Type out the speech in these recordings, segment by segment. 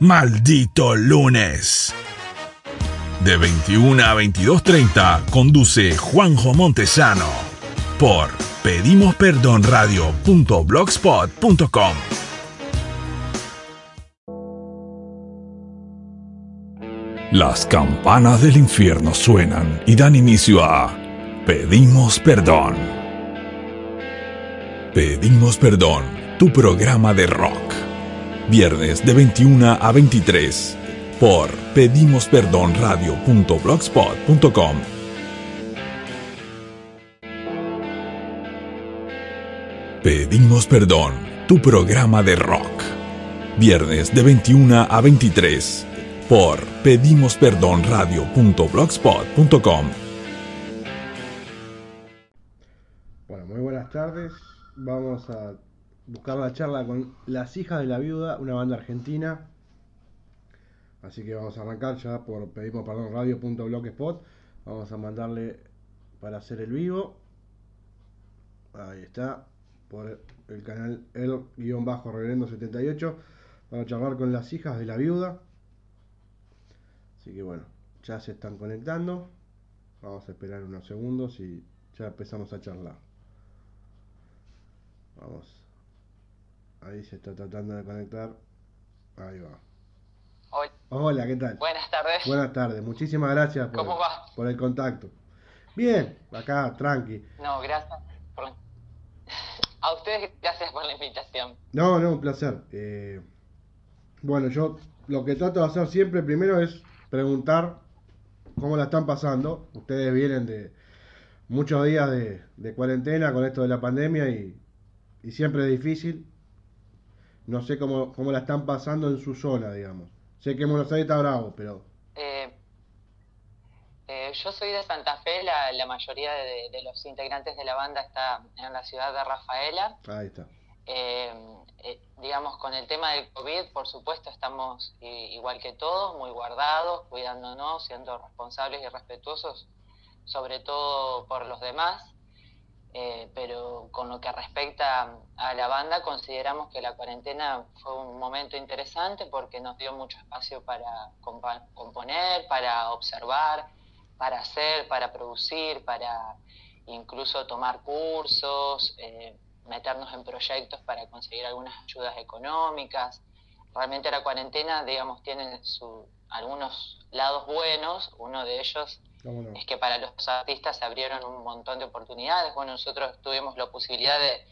Maldito lunes. De 21 a 22.30 conduce Juanjo Montesano por pedimosperdonradio.blogspot.com. Las campanas del infierno suenan y dan inicio a Pedimos Perdón. Pedimos Perdón, tu programa de rock. Viernes de 21 a 23 por pedimosperdonradio.blogspot.com. Pedimos Perdón, tu programa de rock. Viernes de 21 a 23 por pedimosperdonradio.blogspot.com. Bueno, muy buenas tardes. Vamos a buscar la charla con Las Hijas de la Viuda, una banda argentina. Así que vamos a arrancar ya por pedimos perdón radio.blogspot. Vamos a mandarle para hacer el vivo. Ahí está. Por el canal el-reverendo78. Vamos a charlar con las hijas de la viuda. Así que bueno, ya se están conectando. Vamos a esperar unos segundos y ya empezamos a charlar. Vamos. Ahí se está tratando de conectar. Ahí va. Hola. Hola, ¿qué tal? Buenas tardes. Buenas tardes, muchísimas gracias por, ¿Cómo va? por el contacto. Bien, acá, tranqui. No, gracias. por- A ustedes gracias por la invitación. No, no, un placer. Eh, bueno, yo lo que trato de hacer siempre primero es preguntar cómo la están pasando. Ustedes vienen de muchos días de, de cuarentena con esto de la pandemia y, y siempre es difícil. No sé cómo, cómo la están pasando en su zona, digamos. Sé que en Buenos Aires está bravo, pero... Eh, eh, yo soy de Santa Fe, la, la mayoría de, de los integrantes de la banda está en la ciudad de Rafaela. Ahí está. Eh, eh, digamos, con el tema del COVID, por supuesto, estamos igual que todos, muy guardados, cuidándonos, siendo responsables y respetuosos, sobre todo por los demás. Eh, pero con lo que respecta a la banda, consideramos que la cuarentena fue un momento interesante porque nos dio mucho espacio para componer, para observar, para hacer, para producir, para incluso tomar cursos, eh, meternos en proyectos para conseguir algunas ayudas económicas. Realmente la cuarentena, digamos, tiene su, algunos lados buenos, uno de ellos ¿Cómo no? es que para los artistas se abrieron un montón de oportunidades. Bueno, nosotros tuvimos la posibilidad de,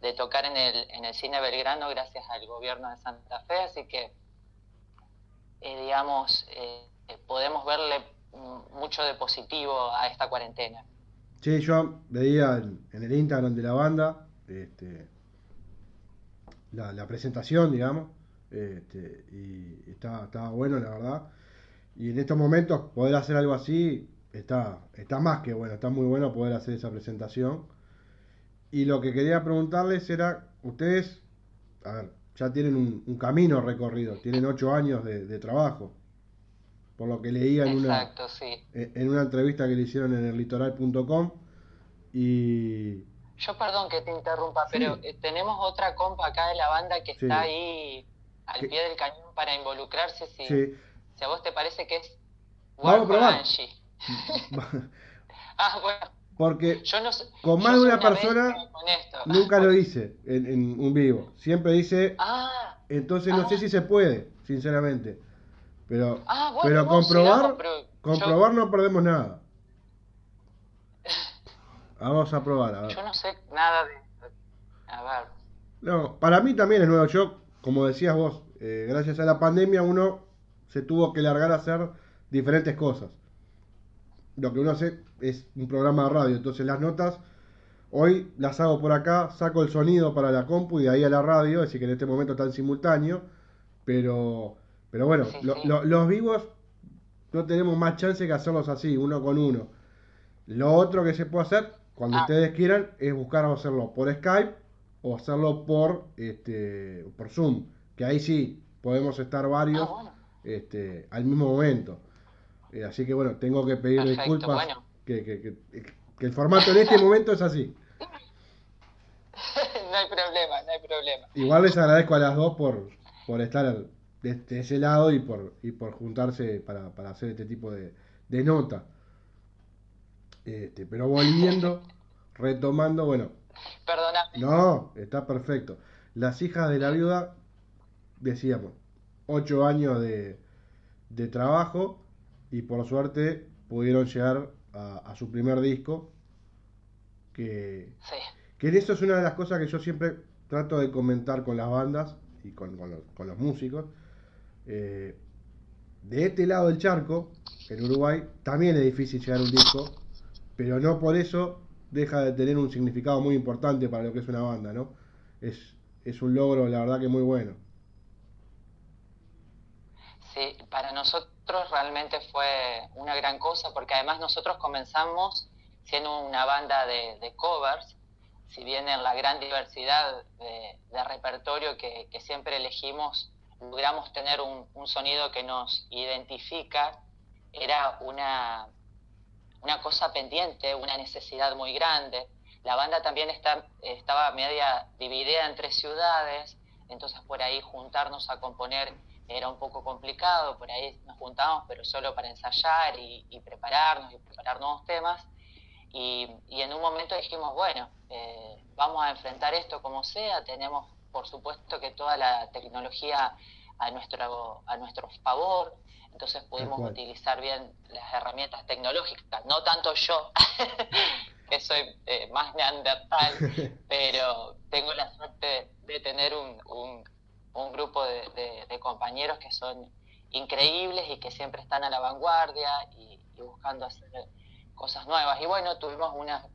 de tocar en el, en el Cine Belgrano gracias al gobierno de Santa Fe, así que, eh, digamos, eh, podemos verle mucho de positivo a esta cuarentena. Sí, yo veía en, en el Instagram de la banda este, la, la presentación, digamos, este, y estaba, estaba bueno, la verdad. Y en estos momentos poder hacer algo así está, está más que bueno, está muy bueno poder hacer esa presentación. Y lo que quería preguntarles era, ustedes, a ver, ya tienen un, un camino recorrido, tienen ocho años de, de trabajo, por lo que leía en una, Exacto, sí. en en una entrevista que le hicieron en el litoral.com y Yo perdón que te interrumpa, Sí. pero eh, tenemos otra compa acá de la banda que Sí. está ahí al pie del cañón para involucrarse si, si a vos te parece que es Vamos a Warco probar. Angie. Ah, bueno, porque yo no sé. Con más de una persona nunca lo hice en, en un vivo, siempre dice, Ah, entonces no ah. sé si se puede, sinceramente, pero, ah, bueno, pero no, comprobar, pero yo- comprobar no perdemos nada. Vamos a probar, a ver. Yo, no sé nada de. A ver. No, para mí también es nuevo. Yo, como decías vos, eh, gracias a la pandemia uno se tuvo que largar a hacer diferentes cosas. Lo que uno hace es un programa de radio, entonces las notas hoy las hago por acá, saco el sonido para la compu y de ahí a la radio, decir que en este momento está en simultáneo, pero, pero bueno, Sí, lo- sí. lo- los vivos no tenemos más chance que hacerlos así, uno con uno. Lo otro que se puede hacer, cuando Ah. ustedes quieran, es buscar hacerlo por Skype o hacerlo por este por Zoom, que ahí sí podemos estar varios Ah, bueno. este, al mismo momento. Eh, así que bueno, tengo que pedir Perfecto, disculpas bueno. que, que- que- que el formato en este momento es así. no hay problema, no hay problema. Igual les agradezco a las dos por, por estar de, ese lado y por, y por juntarse para, para hacer este tipo de, de nota. Este, pero volviendo, retomando, bueno. Perdóname. No, está perfecto. Las hijas de la viuda, decíamos, ocho años de, de trabajo y por suerte pudieron llegar a, su primer disco. Que, que eso es una de las cosas que yo siempre trato de comentar con las bandas y con, con, los, músicos. Eh, de este lado del charco, en Uruguay, también es difícil llegar a un disco, pero no por eso deja de tener un significado muy importante para lo que es una banda, ¿no? Es, es un logro, la verdad que muy bueno. Sí, para nosotros realmente fue una gran cosa, porque además nosotros comenzamos siendo una banda de, covers, si bien en la gran diversidad de, repertorio que, siempre elegimos, logramos tener un, sonido que nos identifica, era una, una cosa pendiente, una necesidad muy grande. La banda también está, estaba media dividida entre ciudades, entonces por ahí juntarnos a componer era un poco complicado, por ahí nos juntábamos, pero solo para ensayar y, prepararnos y preparar nuevos temas. Y, en un momento dijimos, bueno, eh, vamos a enfrentar esto como sea, tenemos por supuesto que toda la tecnología a nuestro, a nuestro favor, entonces pudimos utilizar bien las herramientas tecnológicas, no tanto yo, que soy eh, más neandertal, pero tengo la suerte de tener un, un grupo de, compañeros que son increíbles y que siempre están a la vanguardia y, buscando hacer cosas nuevas. Y bueno, tuvimos una,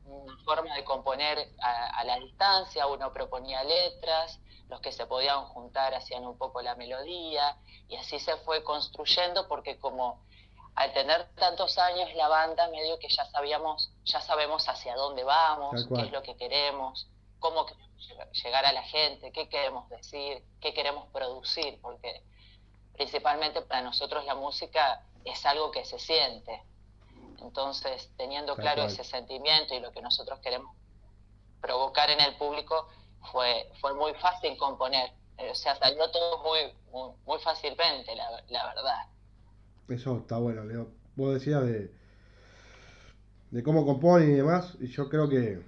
forma de componer a, la distancia, uno proponía letras, los que se podían juntar hacían un poco la melodía y así se fue construyendo porque como al tener tantos años la banda medio que ya sabíamos, ya sabemos hacia dónde vamos, qué es lo que queremos, cómo llegar a la gente, qué queremos decir, qué queremos producir, porque principalmente para nosotros la música es algo que se siente. Entonces, teniendo claro ese sentimiento y lo que nosotros queremos provocar en el público, fue, fue muy fácil componer. Eh, o sea, salió todo muy, muy, fácilmente, la, la, verdad. Eso está bueno, Leo. Vos decías de, de cómo compone y demás, y yo creo que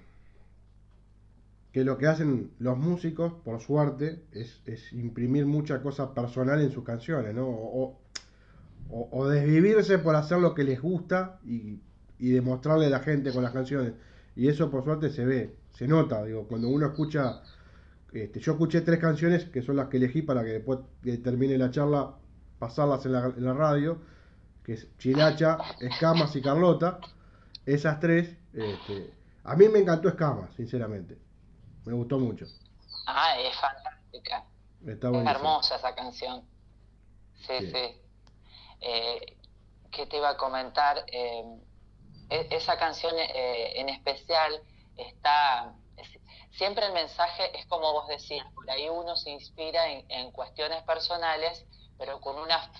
que lo que hacen los músicos, por suerte, es, imprimir mucha cosa personal en sus canciones, ¿no? O, desvivirse por hacer lo que les gusta y, demostrarle a la gente con las canciones. Y eso, por suerte, se ve, se nota. Digo, cuando uno escucha. Este, yo escuché tres canciones que son las que elegí para que después termine la charla pasarlas en la, en la radio, que es Chilacha, Escamas y Carlota. Esas tres, este, a mí me encantó Escamas, sinceramente. Me gustó mucho. Ah, es fantástica. Está es hermosa esa canción. Sí, sí. Eh, ¿Qué te iba a comentar? Eh, e, esa canción eh, en especial está... siempre el mensaje es como vos decías, por ahí uno se inspira en, cuestiones personales, pero con una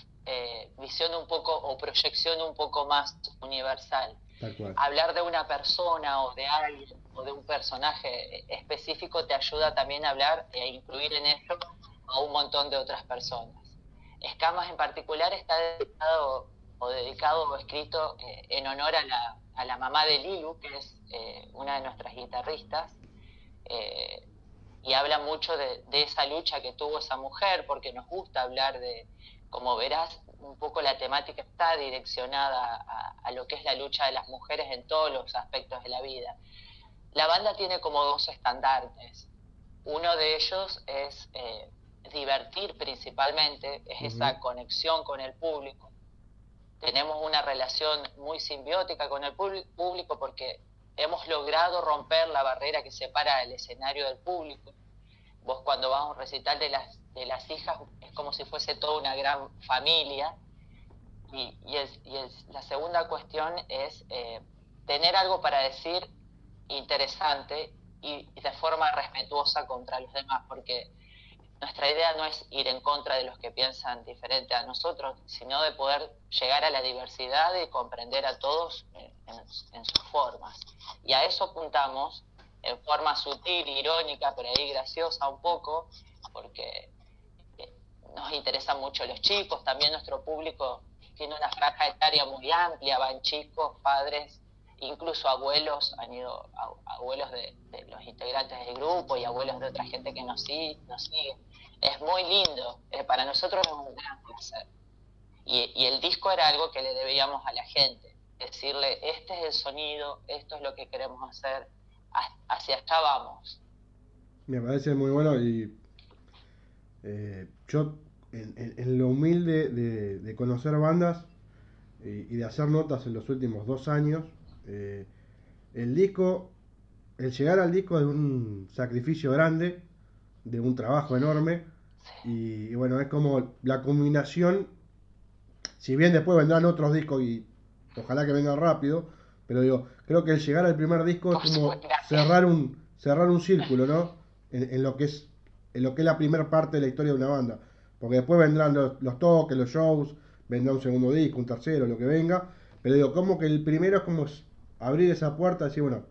visión un poco o proyección un poco más universal. Hablar de una persona o de alguien o de un personaje específico te ayuda también a hablar e incluir en eso a un montón de otras personas. Escamas en particular está dedicado o dedicado o escrito eh, en honor a la, a la, mamá de Lilu, que es eh, una de nuestras guitarristas, eh, y habla mucho de, de, esa lucha que tuvo esa mujer, porque nos gusta hablar de, como verás, un poco la temática está direccionada a, lo que es la lucha de las mujeres en todos los aspectos de la vida. La banda tiene como dos estandartes. Uno de ellos es eh, divertir principalmente, es esa conexión con el público. Tenemos una relación muy simbiótica con el público porque hemos logrado romper la barrera que separa el escenario del público. Vos cuando vas a un recital de las de las hijas es como si fuese toda una gran familia. Y, la segunda cuestión es eh, tener algo para decir interesante y, de forma respetuosa contra los demás, porque nuestra idea no es ir en contra de los que piensan diferente a nosotros, sino de poder llegar a la diversidad y comprender a todos en, sus formas. Y a eso apuntamos en forma sutil, irónica, pero ahí graciosa un poco, porque nos interesan mucho los chicos, también nuestro público tiene una franja etaria muy amplia, van chicos, padres, incluso abuelos, han ido abuelos de, los integrantes del grupo y abuelos de otra gente que nos. Nos sigue. Es muy lindo, eh, para nosotros es un gran placer. Y, el disco era algo que le debíamos a la gente, decirle, este es el sonido, esto es lo que queremos hacer, hacia allá vamos. Me parece muy bueno y eh, yo en, lo humilde de, conocer bandas y, de hacer notas en los últimos dos años, eh, el disco, el llegar al disco es un sacrificio grande, de un trabajo enorme, y, bueno, es como la combinación, si bien después vendrán otros discos y ojalá que vengan rápido, pero digo, creo que el llegar al primer disco es como cerrar un, cerrar un círculo, ¿no? En, lo que es en lo que es la primera parte de la historia de una banda. Porque después vendrán los, toques, los shows, vendrá un segundo disco, un tercero, lo que venga. Pero digo, como que el primero es como abrir esa puerta y decir, bueno,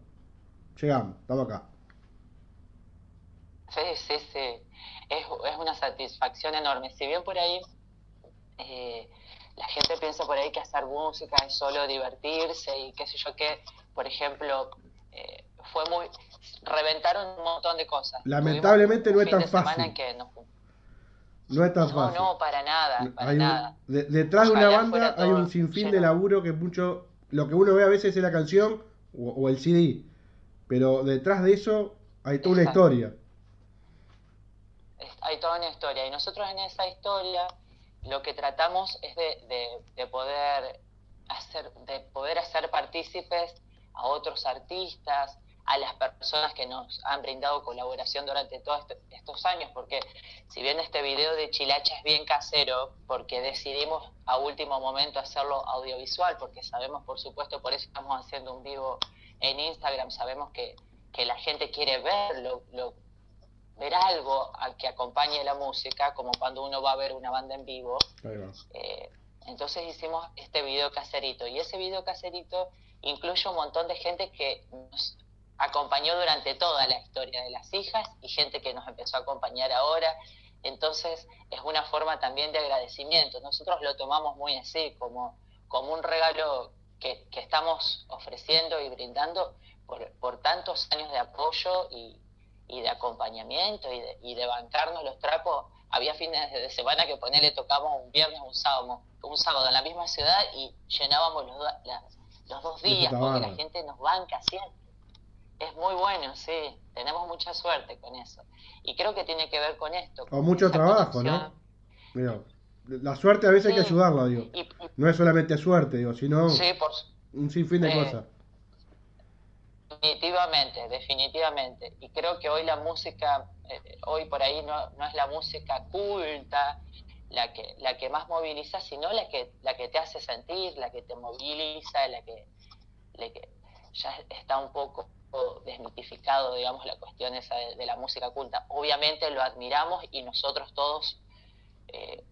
llegamos, estamos acá. Sí, sí, sí. Es, una satisfacción enorme. Si bien por ahí eh, la gente piensa por ahí que hacer música es solo divertirse y qué sé yo qué, por ejemplo, eh, fue muy... Reventaron un montón de cosas. Lamentablemente no es tan fácil. Que no es tan fácil. No, para nada, para nada. detrás de una banda hay un sinfín de laburo que mucho, lo que uno ve a veces es la canción o, el CD, pero detrás de eso hay toda una historia. Hay toda una historia. Y nosotros en esa historia lo que tratamos es de, de, poder hacer, de poder hacer partícipes a otros artistas, a las personas que nos han brindado colaboración durante todos estos años, porque si bien este video de Chilacha es bien casero, porque decidimos a último momento hacerlo audiovisual, porque sabemos, por supuesto, por eso estamos haciendo un vivo en Instagram, sabemos que, que la gente quiere verlo, lo, ver algo al que acompañe la música, como cuando uno va a ver una banda en vivo. Eh, entonces hicimos este video caserito, y ese video caserito incluye un montón de gente que nos acompañó durante toda la historia de las hijas y gente que nos empezó a acompañar ahora. Entonces es una forma también de agradecimiento. Nosotros lo tomamos muy así, como, como un regalo que, estamos ofreciendo y brindando por, por, tantos años de apoyo y, y de acompañamiento y de, y de, bancarnos los trapos. Había fines de semana que ponerle tocamos un viernes, un sábado, un sábado en la misma ciudad y llenábamos los, los dos días porque la gente nos banca siempre es muy bueno, sí. Tenemos mucha suerte con eso. Y creo que tiene que ver con esto. Con mucho trabajo, ¿no? la suerte a veces hay que ayudarla, digo. no es solamente suerte, digo, sino un sinfín de cosas. Definitivamente, definitivamente. Y creo que hoy la música, eh, hoy por ahí no, no, es la música culta la que, la que más moviliza, sino la que, la que te hace sentir, la que te moviliza, la que, la que ya está un poco desmitificado, digamos, la cuestión esa de, la música culta. Obviamente lo admiramos y nosotros todos eh,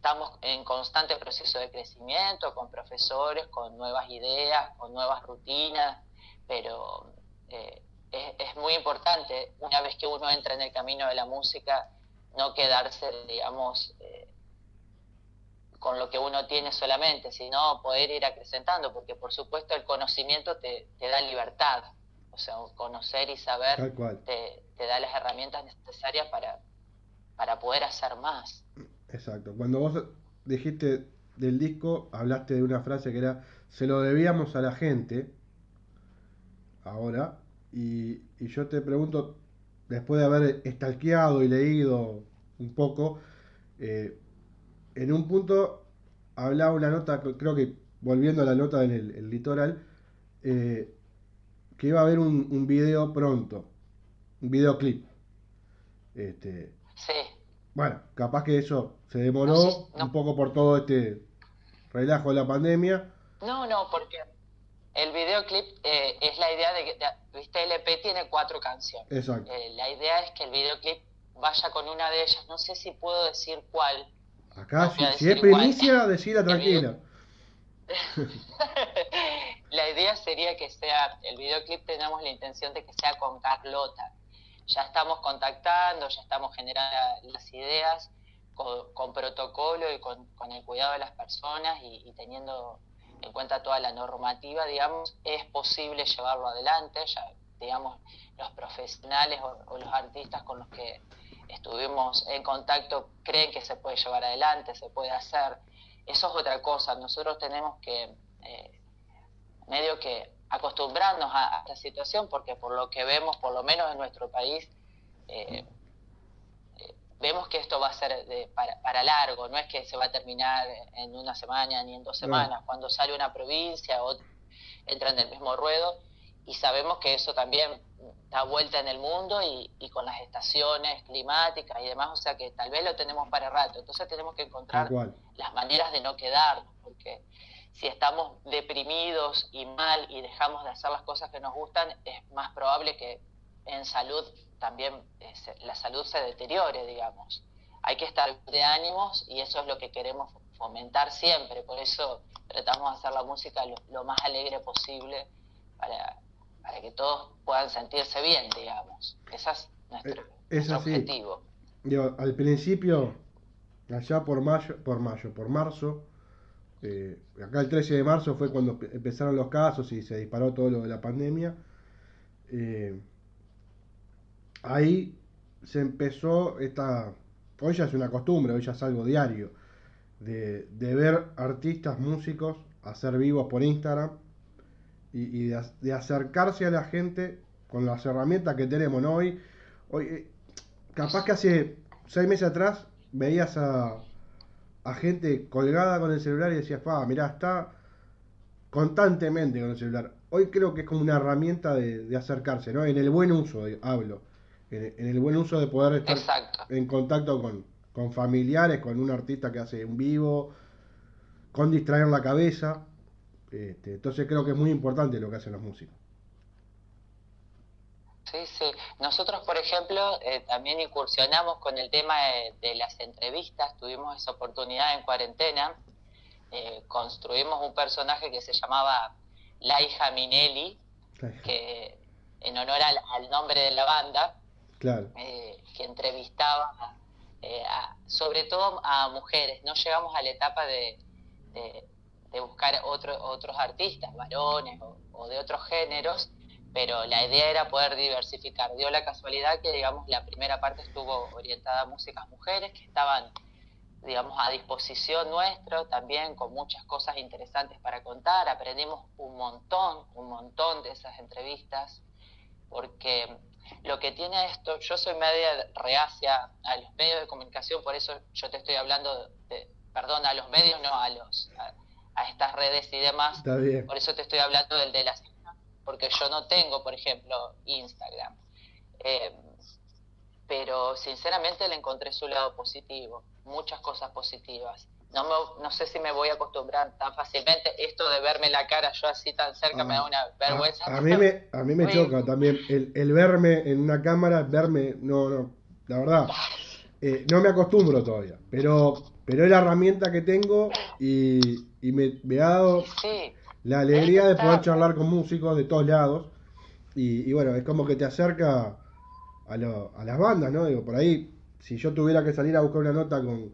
estamos en constante proceso de crecimiento, con profesores, con nuevas ideas, con nuevas rutinas, pero eh, es, muy importante, una vez que uno entra en el camino de la música, no quedarse, digamos, eh, con lo que uno tiene solamente, sino poder ir acrecentando, porque por supuesto el conocimiento te, te da libertad, o sea, conocer y saber te, te, da las herramientas necesarias para, para poder hacer más. Exacto. Cuando vos dijiste del disco, hablaste de una frase que era, se lo debíamos a la gente, ahora, y, y yo te pregunto, después de haber estalqueado y leído un poco, eh, en un punto hablaba una nota, creo que volviendo a la nota en el, el litoral, eh, que iba a haber un, un video pronto, un videoclip. Este, sí. Bueno, capaz que eso se demoró un poco por todo este relajo de la pandemia. No, no, porque el videoclip eh, es la idea de que, viste, LP tiene cuatro canciones. Exacto. Eh, la idea es que el videoclip vaya con una de ellas, no sé si puedo decir cuál. Acá, si, es primicia, decida tranquila. la idea sería que sea, el videoclip tenemos la intención de que sea con Carlota. Ya estamos contactando, ya estamos generando las ideas con, protocolo y con, el cuidado de las personas y, teniendo en cuenta toda la normativa, digamos, es posible llevarlo adelante, ya, digamos, los profesionales o, los artistas con los que estuvimos en contacto creen que se puede llevar adelante, se puede hacer. Eso es otra cosa, nosotros tenemos que eh, medio que acostumbrarnos a, esta situación porque por lo que vemos, por lo menos en nuestro país, eh, vemos que esto va a ser para, largo, no es que se va a terminar en una semana ni en dos semanas, cuando sale una provincia, otra, entra en el mismo ruedo y sabemos que eso también da vuelta en el mundo y, con las estaciones climáticas y demás, o sea que tal vez lo tenemos para rato, entonces tenemos que encontrar las maneras de no quedarnos, porque si estamos deprimidos y mal y dejamos de hacer las cosas que nos gustan, es más probable que en salud también eh, la salud se deteriore, digamos. Hay que estar de ánimos y eso es lo que queremos fomentar siempre, por eso tratamos de hacer la música lo, más alegre posible para, para, que todos puedan sentirse bien, digamos. Ese es nuestro, eh, objetivo. al principio, allá por mayo, por mayo, por marzo, eh, acá el 13 de marzo fue cuando empezaron los casos y se disparó todo lo de la pandemia. Eh, ahí se empezó esta, hoy ya es una costumbre, hoy ya es algo diario, de, ver artistas, músicos, hacer vivos por Instagram y, de, acercarse a la gente con las herramientas que tenemos, ¿no? Hoy, hoy eh, capaz que hace seis meses atrás veías a, a gente colgada con el celular y decías, pa, mirá, está constantemente con el celular. Hoy creo que es como una herramienta de, acercarse, ¿no? En el buen uso, hablo en, el buen uso de poder estar en contacto con, familiares, con un artista que hace un vivo, con distraer la cabeza. Este, entonces creo que es muy importante lo que hacen los músicos. Sí, sí. Nosotros, por ejemplo, eh, también incursionamos con el tema de, las entrevistas. Tuvimos esa oportunidad en cuarentena. Eh, construimos un personaje que se llamaba Laija Minelli, que en honor al nombre de la banda, eh, que entrevistaba eh, sobre todo a mujeres. No llegamos a la etapa de, de, buscar otro, otros artistas, varones o, de otros géneros, pero la idea era poder diversificar. Dio la casualidad que, digamos, la primera parte estuvo orientada a músicas mujeres que estaban, digamos, a disposición nuestro, también con muchas cosas interesantes para contar. Aprendimos un montón, un montón de esas entrevistas, porque lo que tiene esto, yo soy media reacia a los medios de comunicación, por eso yo te estoy hablando de, perdón, a los medios, no a los a, estas redes y demás. Por eso te estoy hablando del de las porque yo no tengo, por ejemplo, Instagram. Eh, pero sinceramente le encontré su lado positivo, muchas cosas positivas no, no sé si me voy a acostumbrar tan fácilmente. Esto de verme la cara yo así tan cerca me da una vergüenza. A, mí me, a mí me choca también el, el, verme en una cámara, verme, no, no, la verdad, eh, no me acostumbro todavía, pero, pero es la herramienta que tengo y, y me, me, ha dado la alegría de poder charlar con músicos de todos lados y, y bueno, es como que te acerca a, lo, a las bandas, ¿no? Digo, por ahí, si yo tuviera que salir a buscar una nota con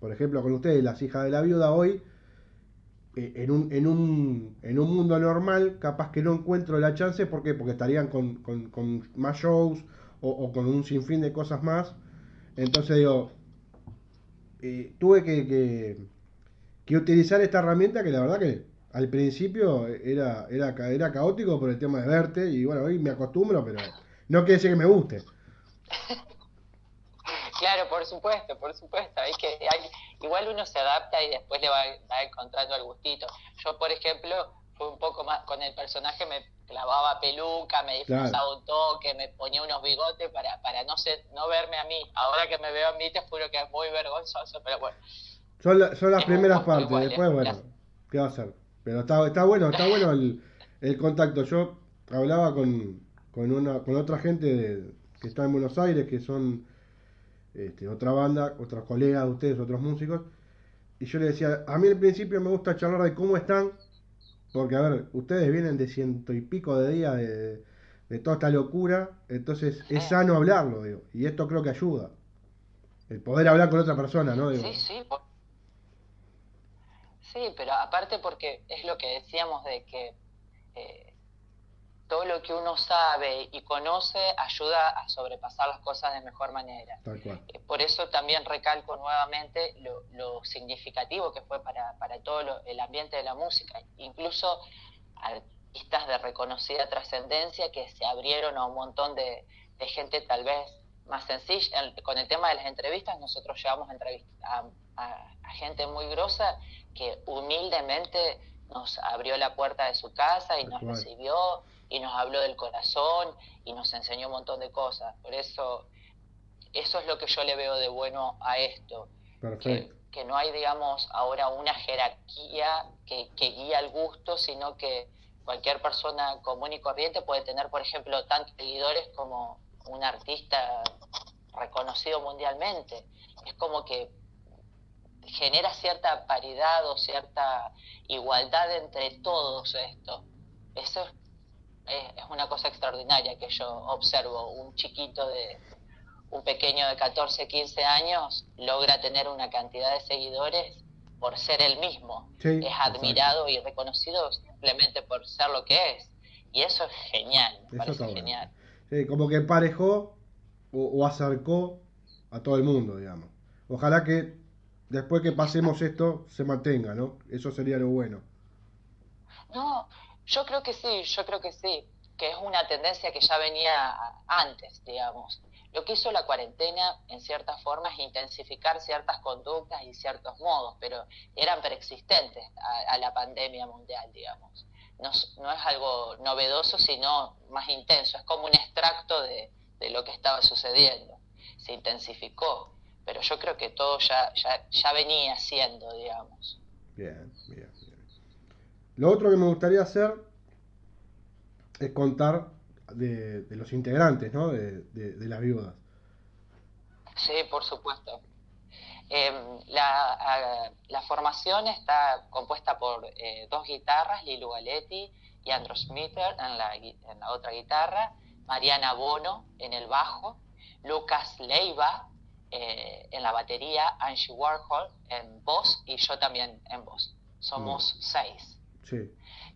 por ejemplo, con ustedes, las hijas de la viuda hoy, eh, en, un, en, un, en un mundo normal, capaz que no encuentro la chance, ¿por qué? Porque estarían con, con, más shows o, con un sinfín de cosas más. Entonces digo, eh, tuve que, que, utilizar esta herramienta que la verdad que al principio era, era, era caótico por el tema de verte y bueno, hoy me acostumbro, pero no quiere decir que me guste. Claro, por supuesto, por supuesto. Hay que, hay, igual uno se adapta y después le va, encontrando el gustito. Yo, por ejemplo, fue un poco más con el personaje, me clavaba peluca, me disfrazaba un toque, me ponía unos bigotes para, para no ser, no verme a mí. Ahora que me veo a mí, te juro que es muy vergonzoso, pero bueno. Son, son las primeras partes, después, bueno, ¿qué va a hacer? Pero está, está bueno, está bueno el, el contacto. Yo hablaba con, con, una, con otra gente que está en Buenos Aires, que son este, otra banda, otros colegas de ustedes, otros músicos. Y yo le decía, a mí al principio me gusta charlar de cómo están, porque a ver, ustedes vienen de ciento y pico de días de, toda esta locura, entonces es sano hablarlo, digo, y esto creo que ayuda. el poder hablar con otra persona, ¿no? Sí, sí. Sí, pero aparte porque es lo que decíamos de que eh, todo lo que uno sabe y conoce ayuda a sobrepasar las cosas de mejor manera. Eh, por eso también recalco nuevamente lo, significativo que fue para, todo el ambiente de la música. Incluso artistas de reconocida trascendencia que se abrieron a un montón de, gente tal vez más sencilla. Con el tema de las entrevistas, nosotros llevamos a, a, a gente muy grosa que humildemente nos abrió la puerta de su casa y nos recibió y nos habló del corazón y nos enseñó un montón de cosas. Por eso, eso es lo que yo le veo de bueno a esto. Que, que, no hay, digamos, ahora una jerarquía que, que guía el gusto, sino que cualquier persona común y corriente puede tener, por ejemplo, tantos seguidores como un artista reconocido mundialmente. Es como que genera cierta paridad o cierta igualdad entre todos estos. Eso es, una cosa extraordinaria que yo observo. Un chiquito de, un pequeño de 14, 15 años logra tener una cantidad de seguidores por ser el mismo. es admirado y reconocido simplemente por ser lo que es. Y eso es genial, parece genial. como que emparejó o acercó a todo el mundo, digamos. Ojalá que después que pasemos esto se mantenga, ¿no? Eso sería lo bueno. No, yo creo que sí, yo creo que sí, que es una tendencia que ya venía antes, digamos. Lo que hizo la cuarentena, en cierta forma, es intensificar ciertas conductas y ciertos modos, pero eran preexistentes a, la pandemia mundial, digamos. No, no, es algo novedoso, sino más intenso, es como un extracto de, de lo que estaba sucediendo. Se intensificó pero yo creo que todo ya, ya, venía siendo, digamos. Bien, bien, bien. Lo otro que me gustaría hacer es contar de, los integrantes, ¿no? De, las viudas. Sí, por supuesto. Em, la, formación está compuesta por eh, dos guitarras, Lilu Galetti y Andros Smither en la, en la otra guitarra, Mariana Bono en el bajo, Lucas Leiva eh, en la batería, Angie Warhol en voz y yo también en voz. Somos mm. seis.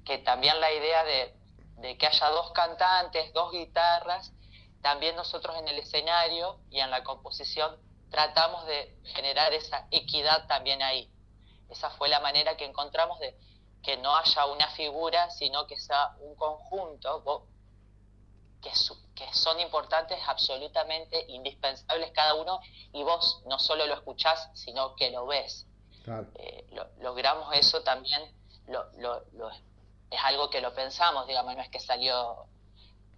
Que también la idea de, de, que haya dos cantantes, dos guitarras, también nosotros en el escenario y en la composición tratamos de generar esa equidad también ahí. Esa fue la manera que encontramos de que no haya una figura, sino que sea un conjunto que, que son importantes, absolutamente indispensables cada uno, y vos no solo lo escuchás, sino que lo ves. Eh, logramos eso también, lo, es algo que lo pensamos, digamos, no es que salió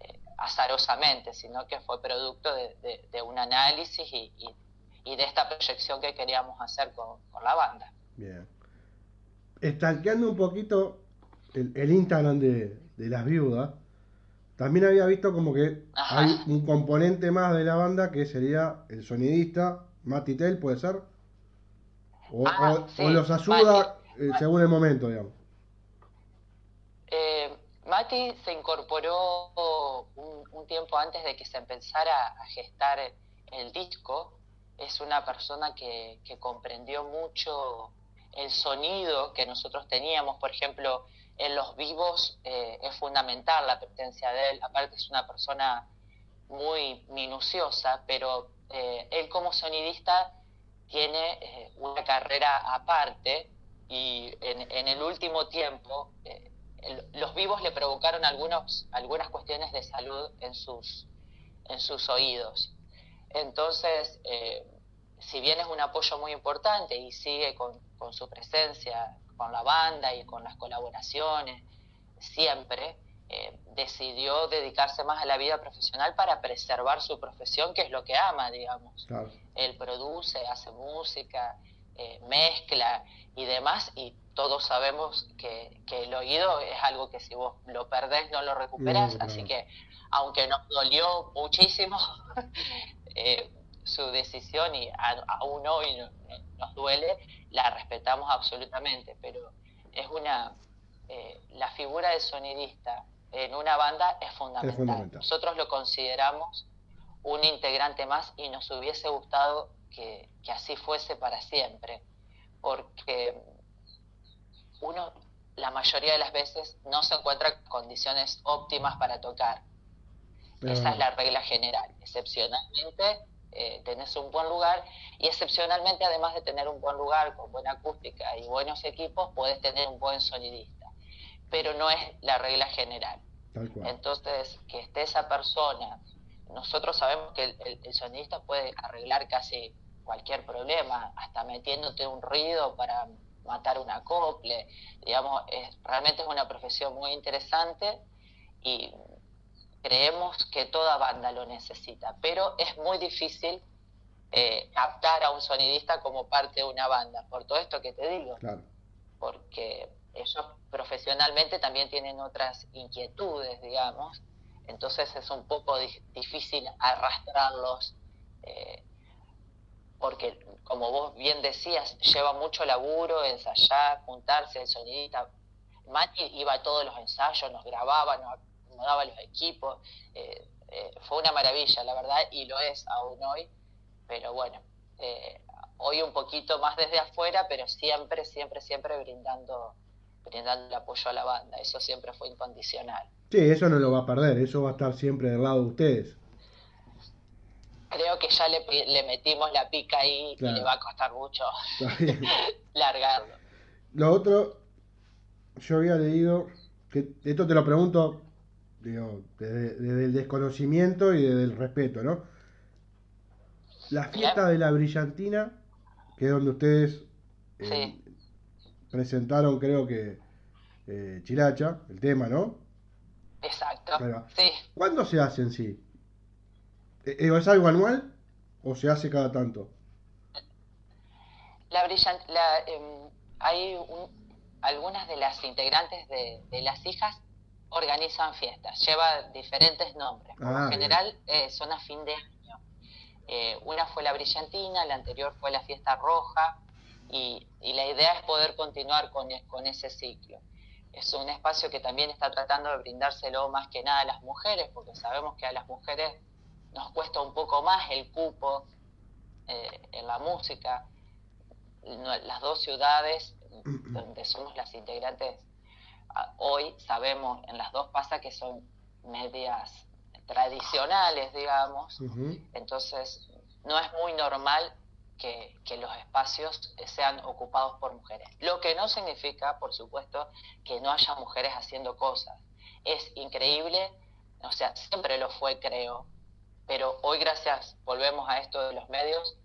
eh, azarosamente, sino que fue producto de, un análisis y, de esta proyección que queríamos hacer con, la banda. Bien. Estanqueando un poquito el, Instagram de, de las viudas, también había visto como que hay un componente más de la banda que sería el sonidista, Mati Tell, ¿puede ser? O, ah, los ayuda eh, según el momento, digamos. Eh, Mati se incorporó un, tiempo antes de que se empezara a gestar el disco. Es una persona que, que comprendió mucho el sonido que nosotros teníamos. Por ejemplo, en los vivos eh, es fundamental la presencia de él. Aparte es una persona muy minuciosa, pero eh, él como sonidista tiene eh, una carrera aparte y en, el último tiempo los vivos le provocaron algunos, algunas cuestiones de salud en sus, en sus oídos. Entonces, si bien es un apoyo muy importante y sigue con, con su presencia con la banda y con las colaboraciones, siempre, eh, decidió dedicarse más a la vida profesional para preservar su profesión, que es lo que ama, digamos. Él produce, hace música, eh, mezcla y demás, y todos sabemos que, el oído es algo que si vos lo perdés no lo recuperas, así que aunque nos dolió muchísimo eh, su decisión y aún hoy nos duele, la respetamos absolutamente, pero es una eh, la figura de sonidista en una banda es fundamental. Nosotros lo consideramos un integrante más y nos hubiese gustado que, que así fuese para siempre, porque uno la mayoría de las veces no se encuentra condiciones óptimas para tocar. Esa es la regla general. Excepcionalmente eh, tenés un buen lugar y excepcionalmente además de tener un buen lugar con buena acústica y buenos equipos, puedes tener un buen sonidista. Pero no es la regla general. Entonces, que esté esa persona, nosotros sabemos que el, el sonidista puede arreglar casi cualquier problema, hasta metiéndote un ruido para matar un acople, digamos, es, realmente es una profesión muy interesante y creemos que toda banda lo necesita, pero es muy difícil eh, captar a un sonidista como parte de una banda, por todo esto que te digo, porque ellos profesionalmente también tienen otras inquietudes, digamos, entonces es un poco difícil arrastrarlos. Eh, porque como vos bien decías, lleva mucho laburo, ensayar, juntarse, el sonidista. Mati iba a todos los ensayos, nos grababa, nos acomodaba los equipos. Eh, eh, fue una maravilla, la verdad, y lo es aún hoy. Pero bueno, eh, hoy un poquito más desde afuera, pero siempre, siempre, siempre brindando, brindando el apoyo a la banda. Eso siempre fue incondicional. Sí, eso no lo va a perder, eso va a estar siempre del lado de ustedes creo que ya le, metimos la pica ahí y le va a costar mucho largarlo. Lo otro, yo había leído, que esto te lo pregunto digo, desde, el desconocimiento y desde el respeto, ¿no? La fiesta de la brillantina, que es donde ustedes eh, presentaron, creo que, eh, Chilacha, el tema, ¿no? Exacto. Sí. ¿Cuándo se hace en sí? Eh, eh, ¿Es algo anual o se hace cada tanto? La brillante, em, hay algunas de las integrantes de, las hijas organizan fiestas, lleva diferentes nombres. Por ah, general eh, son a fin de año. una fue la brillantina, la anterior fue la fiesta roja y, la idea es poder continuar con, con ese ciclo es un espacio que también está tratando de brindárselo más que nada a las mujeres, porque sabemos que a las mujeres nos cuesta un poco más el cupo eh, en la música. Las dos ciudades donde somos las integrantes hoy sabemos, en las dos pasa que son medias tradicionales, digamos, entonces no es muy normal que, que, los espacios sean ocupados por mujeres. Lo que no significa, por supuesto, que no haya mujeres haciendo cosas. Es increíble, o sea, siempre lo fue, creo, pero hoy gracias, volvemos a esto de los medios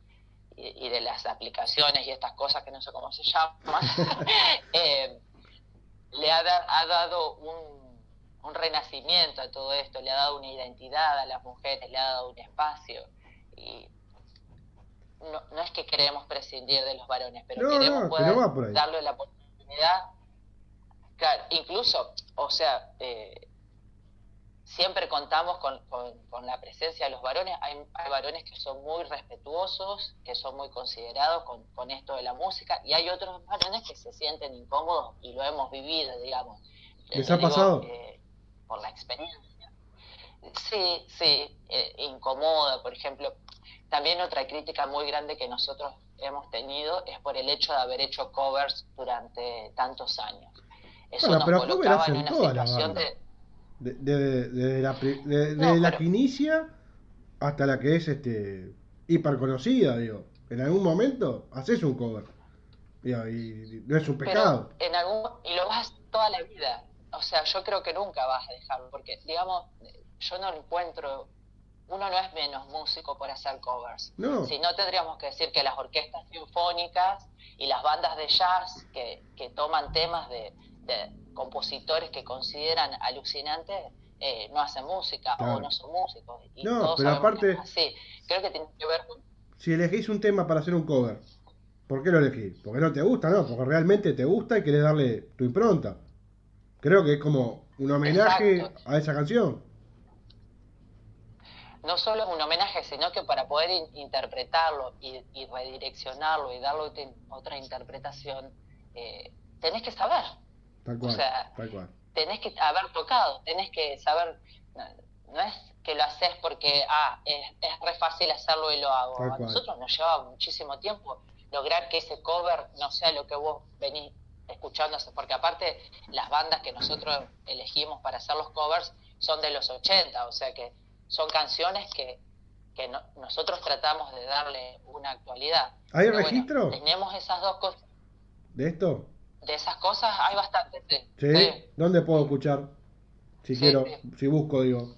y, de las aplicaciones y estas cosas que no sé cómo se llaman, eh, le ha, dado un, un, renacimiento a todo esto, le ha dado una identidad a las mujeres, le ha dado un espacio. Y no, no es que queremos prescindir de los varones, pero queremos poder darle la oportunidad. Claro, incluso, o sea, eh, siempre contamos con, con, la presencia de los varones. Hay, varones que son muy respetuosos, que son muy considerados con, con, esto de la música, y hay otros varones que se sienten incómodos y lo hemos vivido, digamos. ¿Les ha pasado? Eh, por la experiencia. Sí, sí, eh, incomoda, por ejemplo. También otra crítica muy grande que nosotros hemos tenido es por el hecho de haber hecho covers durante tantos años. Eso nos colocaba en una situación de desde de, la, de, la que inicia hasta la que es este hiper conocida, digo. En algún momento haces un cover. y no es un pecado. en algún, y lo vas toda la vida. O sea, yo creo que nunca vas a dejarlo, porque, digamos, yo no encuentro. Uno no es menos músico por hacer covers. No. Si no, tendríamos que decir que las orquestas sinfónicas y las bandas de jazz que, que toman temas de, compositores que consideran alucinantes eh, no hacen música o no son músicos. no, pero aparte... Sí, creo que tiene que ver con... Si elegís un tema para hacer un cover, ¿por qué lo elegís? ¿Porque no te gusta? No, porque realmente te gusta y querés darle tu impronta. Creo que es como un homenaje a esa canción. No solo es un homenaje, sino que para poder interpretarlo y, redireccionarlo y darle otra interpretación, eh, tenés que saber o sea, tenés que haber tocado, tenés que saber, no, es que lo haces porque, ah, es, es re fácil hacerlo y lo hago. A nosotros nos lleva muchísimo tiempo lograr que ese cover no sea lo que vos venís escuchando, porque aparte las bandas que nosotros elegimos para hacer los covers son de los 80, o sea que son canciones que, que nosotros tratamos de darle una actualidad. ¿Hay registro? tenemos esas dos cosas. ¿De esto? De esas cosas hay bastante. Sí. ¿Dónde puedo escuchar? Si quiero, si busco, digo.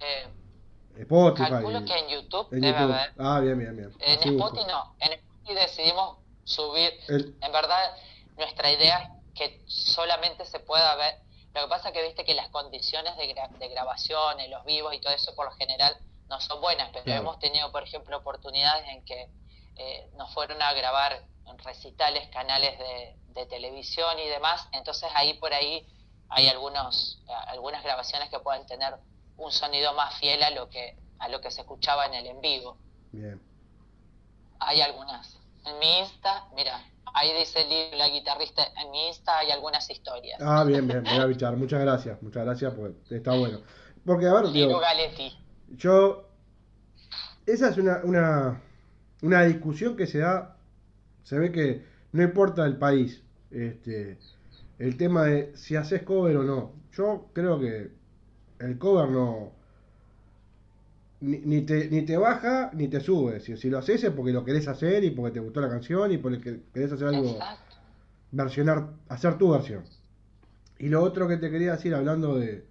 Eh, Spotify. Calculo que en YouTube debe haber. Ah, bien, bien, bien. En Spotify no. En Spotify decidimos subir. En verdad, nuestra idea es que solamente se pueda ver. Lo que pasa es que viste que las condiciones de, de grabación, los vivos y todo eso por lo general no son buenas, pero hemos tenido, por ejemplo, oportunidades en que eh, nos fueron a grabar en recitales, canales de, de, televisión y demás, entonces ahí por ahí hay algunos, algunas grabaciones que pueden tener un sonido más fiel a lo que, a lo que se escuchaba en el en vivo. Bien. Hay algunas. En mi Insta, mira, ahí dice la guitarrista, en mi Insta hay algunas historias. Ah, bien, bien, voy a bichar. Muchas gracias, muchas gracias, pues está bueno. Porque, a ver, digo, yo, esa es una, una, una discusión que se da, se ve que no importa el país, este, el tema de si haces cover o no. Yo creo que el cover no, ni, te, ni te baja ni te sube. Si, si, lo haces es porque lo querés hacer y porque te gustó la canción y porque querés hacer algo, versionar, hacer tu versión. Y lo otro que te quería decir hablando de,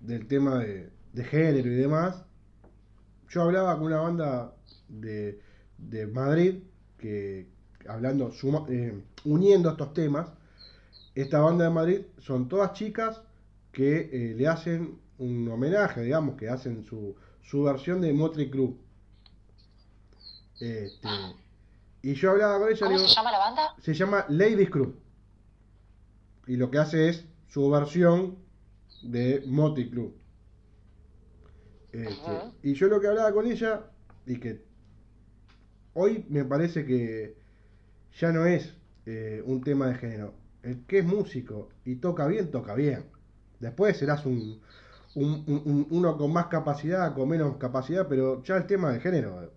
del tema de, género y demás, yo hablaba con una banda de, de Madrid que hablando, eh, uniendo estos temas, esta banda de Madrid son todas chicas que eh, le hacen un homenaje, digamos, que hacen su, su versión de Motley Crue. Este, y yo hablaba con ella. ¿Cómo se llama la banda? Se llama Ladies Crue. Y lo que hace es su versión de Motley Crue. Este, y yo lo que hablaba con ella, y que hoy me parece que ya no es eh, un tema de género. El que es músico y toca bien, toca bien. Después serás un, un, uno con más capacidad, con menos capacidad, pero ya el tema de género,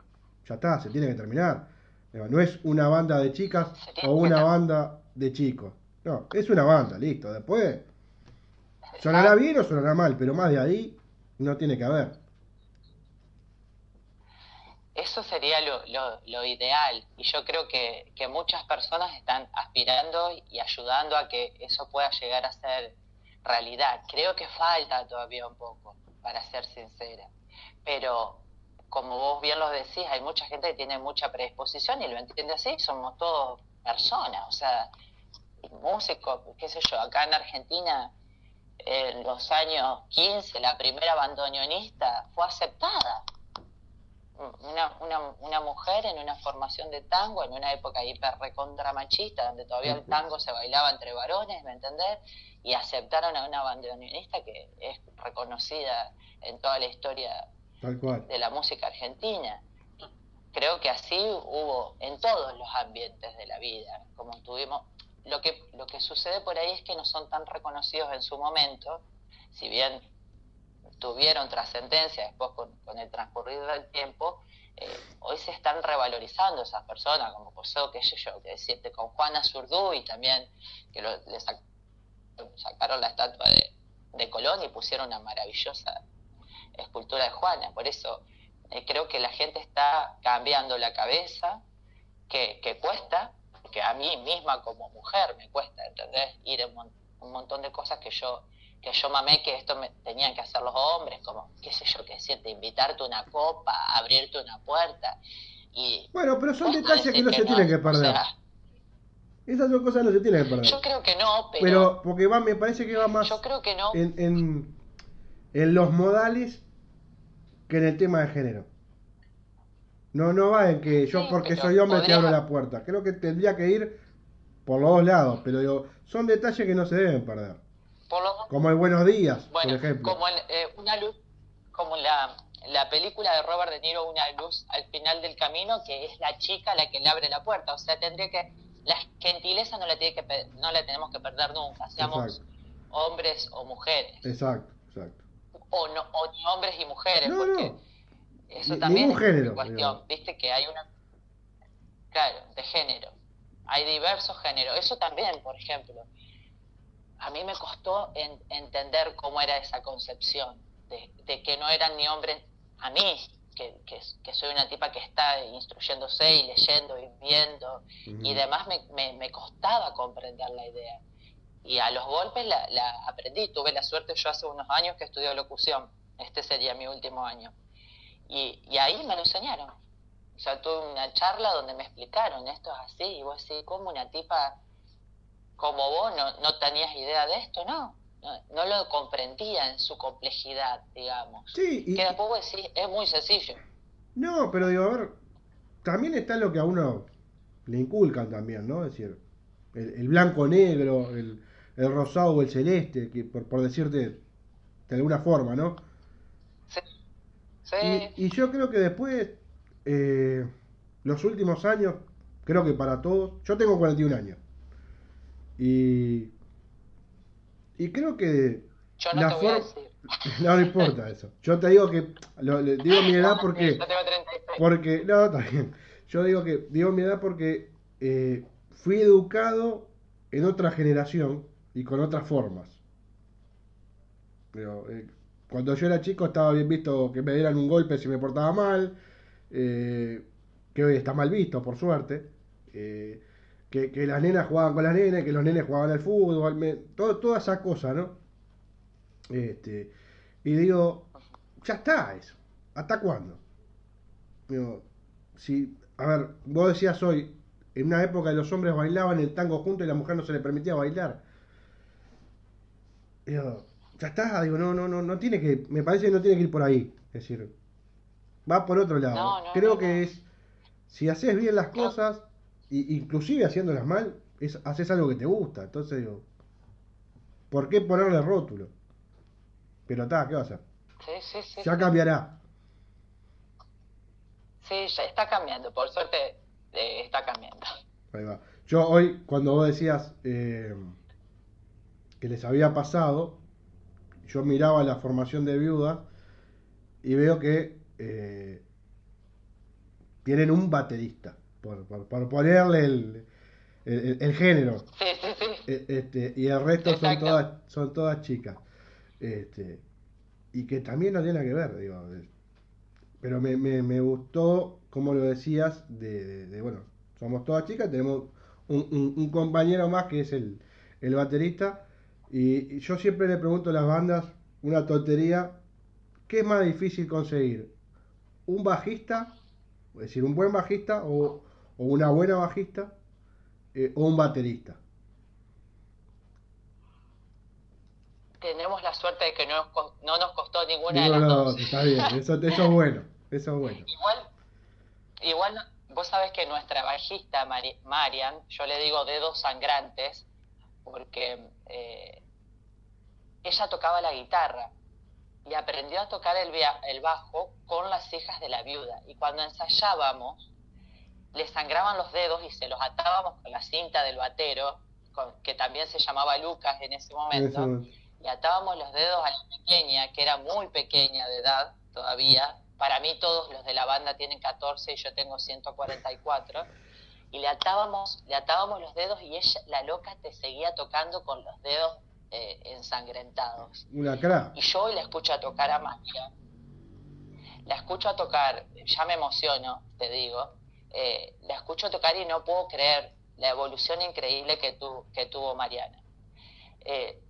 ya está, se tiene que terminar. No es una banda de chicas o una banda de chicos. No, es una banda, listo. Después, sonará bien o sonará mal, pero más de ahí no tiene que haber. Eso sería lo, ideal y yo creo que, muchas personas están aspirando y ayudando a que eso pueda llegar a ser realidad. Creo que falta todavía un poco, para ser sincera. Pero como vos bien lo decís, hay mucha gente que tiene mucha predisposición y lo entiende así, somos todos personas, o sea, músicos, qué sé yo, acá en Argentina en los años 15 la primera bandoneonista fue aceptada. Una, mujer en una formación de tango, en una época hiper recontra machista, donde todavía el tango se bailaba entre varones, ¿me entendés? y aceptaron a una bandoneonista que es reconocida en toda la historia de la música argentina. Creo que así hubo en todos los ambientes de la vida, como tuvimos. Lo que, lo que sucede por ahí es que no son tan reconocidos en su momento, si bien tuvieron trascendencia después con, el transcurrir del tiempo, eh, hoy se están revalorizando esas personas, como pasó, qué sé yo, que decirte con Juana Zurdú y también que lo, les sacaron la estatua de, Colón y pusieron una maravillosa escultura de Juana. Por eso eh, creo que la gente está cambiando la cabeza, que, cuesta, que a mí misma como mujer me cuesta, ¿entendés? Ir un, un montón de cosas que yo que yo mamé que esto me tenían que hacer los hombres, como, qué sé yo, qué decirte, invitarte una copa, abrirte una puerta. Y bueno, pero son detalles que no se tienen que perder. Esas dos cosas no se tienen que perder. Yo creo que no, pero. Pero porque va, me parece que va más. Yo creo que no. En, en, en los modales que en el tema de género. No, no va en que yo porque soy hombre te abro la puerta. Creo que tendría que ir por los dos lados, pero digo, son detalles que no se deben perder. Como el Buenos Días, por ejemplo. Como eh, una luz, como la, la película de Robert De Niro, Una luz al final del camino, que es la chica la que le abre la puerta. O sea, tendría que la gentileza no la, tiene que, no la tenemos que perder nunca, seamos hombres o mujeres. Exacto, exacto. o, no, o ni hombres y mujeres, No, porque no. eso Ni- también es género, cuestión, digamos. viste que hay una, claro, de género, hay diversos géneros, eso también, por ejemplo, a mí me costó en- entender cómo era esa concepción, de, de que no eran ni hombres, a mí, que, que, que soy una tipa que está instruyéndose y leyendo y viendo y demás, me, me, me costaba comprender la idea. Y a los golpes la, la aprendí, tuve la suerte yo hace unos años que estudié locución, este sería mi último año. Y, y ahí me lo enseñaron. O sea, tuve una charla donde me explicaron, esto es así, y vos decís, ¿cómo una tipa como vos no, no tenías idea de esto? No, no, no lo comprendía en su complejidad, digamos. Sí, y, Que después vos decís, es muy sencillo. no, pero digo, a ver, también está lo que a uno le inculcan también, ¿no? Es decir, el, el blanco-negro, el, el rosado o el celeste, que por, por decirte de alguna forma, ¿no? Sí, sí, Y, y yo creo que después, eh, los últimos años, creo que para todos, yo tengo 41 años. Y, y creo que yo no la te voy a decir. no, no importa eso. Yo te digo que, lo- le digo mi edad porque, Yo tengo 36. porque, no, está bien. Yo digo que, digo mi edad porque eh, fui educado en otra generación y con otras formas. Digo, eh, cuando yo era chico estaba bien visto que me dieran un golpe si me portaba mal, eh, que hoy está mal visto, por suerte. eh, que, que las nenas jugaban con las nenas, que los nenes jugaban al fútbol, me- todo, toda esa cosa, ¿no? Este, y digo, ya está eso. ¿Hasta cuándo? Digo, si, a ver, vos decías hoy, en una época los hombres bailaban el tango juntos y la mujer no se le permitía bailar. Digo, ya está, digo, no, no, no, no tiene que, me parece que no tiene que ir por ahí. Es decir, va por otro lado. No, no, Creo no, que es, si haces bien las cosas, y, inclusive haciéndolas mal, es, haces algo que te gusta. Entonces digo, ¿por qué ponerle rótulo? Pero está, ¿qué va a hacer? Sí, sí, sí. Ya cambiará. Sí, ya está cambiando, por suerte eh, está cambiando. Ahí va. Yo hoy, cuando vos decías eh, que les había pasado, yo miraba la formación de viudas y veo que eh, tienen un baterista, por, por- por ponerle el, el- el género. Sí, sí, sí. Eh, Este, y el resto son todas, son todas chicas. Este, y que también no tiene que ver, digo. Pero me, me, me gustó, como lo decías, de, de- de, bueno, somos todas chicas, tenemos un, un- un compañero más que es el, el baterista. Y, y yo siempre le pregunto a las bandas una tontería, ¿qué es más difícil conseguir? ¿Un bajista? Es decir, un buen bajista o, o una buena bajista eh, o un baterista. Tenemos la suerte de que no no nos costó ninguna de No, las no, dos. está bien, eso, eso es bueno, eso es bueno. Igual, igual, vos sabés que nuestra bajista, Mari- Marian, yo le digo dedos sangrantes, porque eh, ella tocaba la guitarra y aprendió a tocar el, el bajo con las hijas de la viuda. Y cuando ensayábamos, le sangraban los dedos y se los atábamos con la cinta del batero, con- que también se llamaba Lucas en ese momento Eso- le atábamos los dedos a la pequeña, que era muy pequeña de edad todavía. Para mí todos los de la banda tienen 14 y yo tengo 144. Y le atábamos, le atábamos los dedos y ella, la loca, te seguía tocando con los dedos eh, ensangrentados. una. Y yo hoy la escucho a tocar a María. La escucho a tocar, ya me emociono, te digo. Eh, la escucho tocar y no puedo creer la evolución increíble que, tu, que tuvo Mariana. Eh,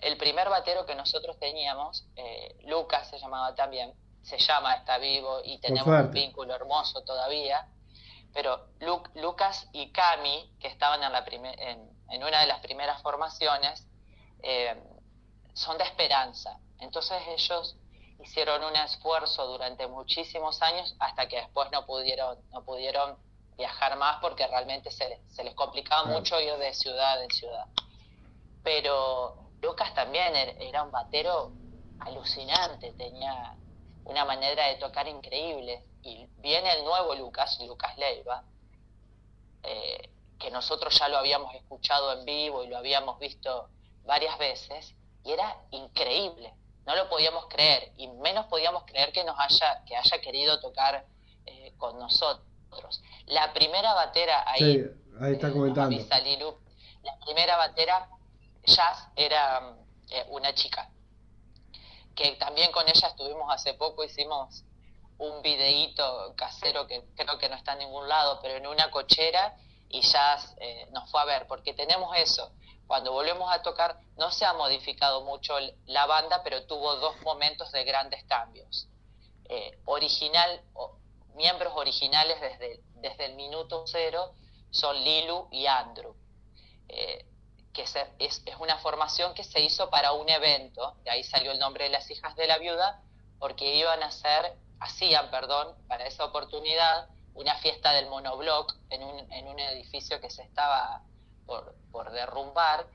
el primer batero que nosotros teníamos, eh, Lucas se llamaba también, se llama, está vivo y tenemos un vínculo hermoso todavía. Pero Lu- Lucas y Cami, que estaban en, la en, en una de las primeras formaciones, son de esperanza. Entonces ellos hicieron un esfuerzo durante muchísimos años hasta que después no pudieron, no pudieron viajar más porque realmente se, les- se les complicaba Claro. mucho ir de ciudad en ciudad. Pero Lucas también er- era un batero alucinante, tenía una manera de tocar increíble. Y viene el nuevo Lucas, Lucas Leiva, eh, que nosotros ya lo habíamos escuchado en vivo y lo habíamos visto varias veces, y era increíble. No lo podíamos creer y menos podíamos creer que nos haya, que haya querido tocar eh, con nosotros. La primera batera ahí, sí, ahí está comentando. la primera batera Jazz era eh, una chica que también con ella estuvimos hace poco, hicimos un videíto casero que creo que no está en ningún lado, pero en una cochera y Jazz eh, nos fue a ver, porque tenemos eso. Cuando volvemos a tocar, no se ha modificado mucho la banda, pero tuvo dos momentos de grandes cambios. Eh, original, miembros originales desde, desde el minuto cero son Lilu y Andrew. Eh, que es, una formación que se hizo para un evento, de ahí salió el nombre de las hijas de la viuda, porque iban a hacer, hacían, perdón, para esa oportunidad, una fiesta del monobloc en un, en un edificio que se estaba por, por derrumbar.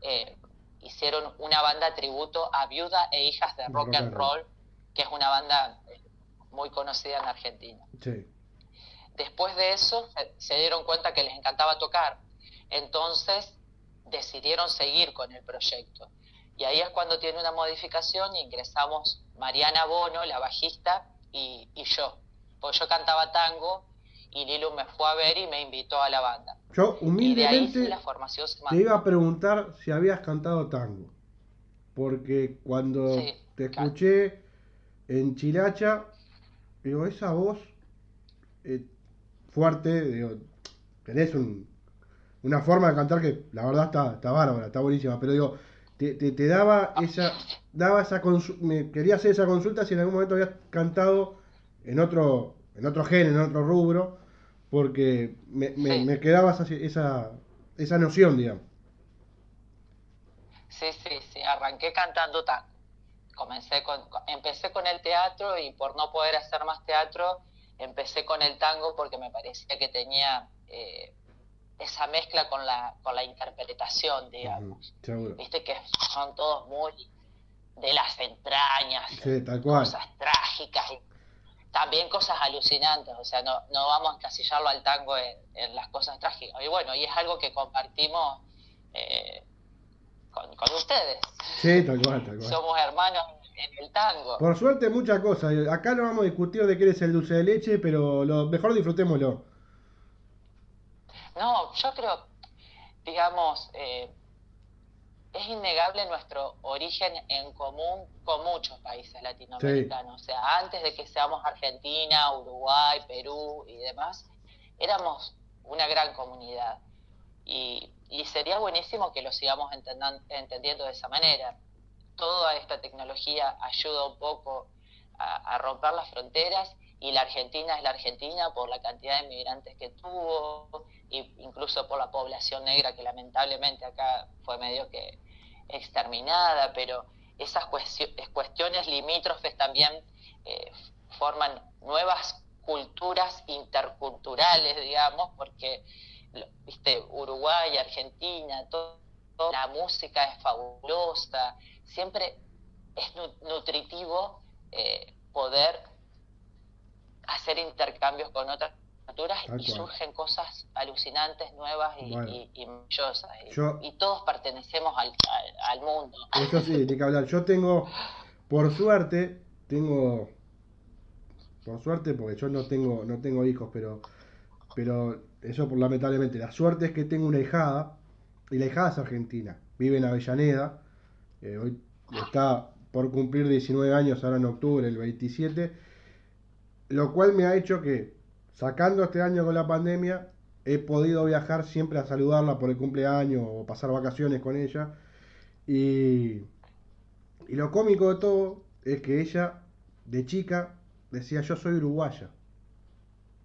Eh, hicieron una banda tributo a Viuda e Hijas de Rock, and roll, que es una banda eh, muy conocida en Argentina. Sí. Después de eso se dieron cuenta que les encantaba tocar, entonces decidieron seguir con el proyecto. Y ahí es cuando tiene una modificación y ingresamos Mariana Bono, la bajista, y, yo. Porque yo cantaba tango y Lilu me fue a ver y me invitó a la banda. Yo humildemente la formación te iba a preguntar si habías cantado tango. Porque cuando te escuché en Chilacha, digo, esa voz eh, fuerte, digo, tenés un, una forma de cantar que la verdad está, está bárbara, está buenísima, pero digo, te, te, daba esa, daba esa me quería hacer esa consulta si en algún momento habías cantado en otro, en otro género, en otro rubro, porque me, me, quedaba esa, esa, noción, digamos. Sí, sí, sí, arranqué cantando tango. Comencé con, empecé con el teatro y por no poder hacer más teatro, empecé con el tango porque me parecía que tenía eh, esa mezcla con la, con la interpretación, digamos. Viste que son todos muy de las entrañas, cosas trágicas y también cosas alucinantes, o sea, no, no vamos a encasillarlo al tango en, las cosas trágicas. Y bueno, y es algo que compartimos eh, con, ustedes. Sí, tal cual, tal cual. Somos hermanos en el tango. Por suerte, muchas cosas. Acá no vamos a discutir de qué es el dulce de leche, pero lo mejor disfrutémoslo. No, yo creo, digamos, eh, es innegable nuestro origen en común con muchos países latinoamericanos. O sea, antes de que seamos Argentina, Uruguay, Perú y demás, éramos una gran comunidad. Y, sería buenísimo que lo sigamos entendiendo de esa manera. Toda esta tecnología ayuda un poco a, a romper las fronteras y la Argentina es la Argentina por la cantidad de inmigrantes que tuvo, e incluso por la población negra que lamentablemente acá fue medio que exterminada, pero esas cuestiones limítrofes también eh, forman nuevas culturas interculturales, digamos, porque viste Uruguay, Argentina, todo, la música es fabulosa, siempre es nutritivo eh, poder hacer intercambios con otras y surgen cosas alucinantes, nuevas y, maravillosas. Y, todos pertenecemos al, al, mundo. Eso sí, que hablar. Yo tengo, por suerte, tengo, por suerte, porque yo no tengo, no tengo hijos, pero, pero eso por lamentablemente. La suerte es que tengo una hijada, y la hijada es argentina. Vive en Avellaneda, eh, hoy está por cumplir 19 años ahora en octubre, el 27 lo cual me ha hecho que, sacando este año con la pandemia, he podido viajar siempre a saludarla por el cumpleaños o pasar vacaciones con ella. Y, y lo cómico de todo es que ella, de chica, decía yo soy uruguaya.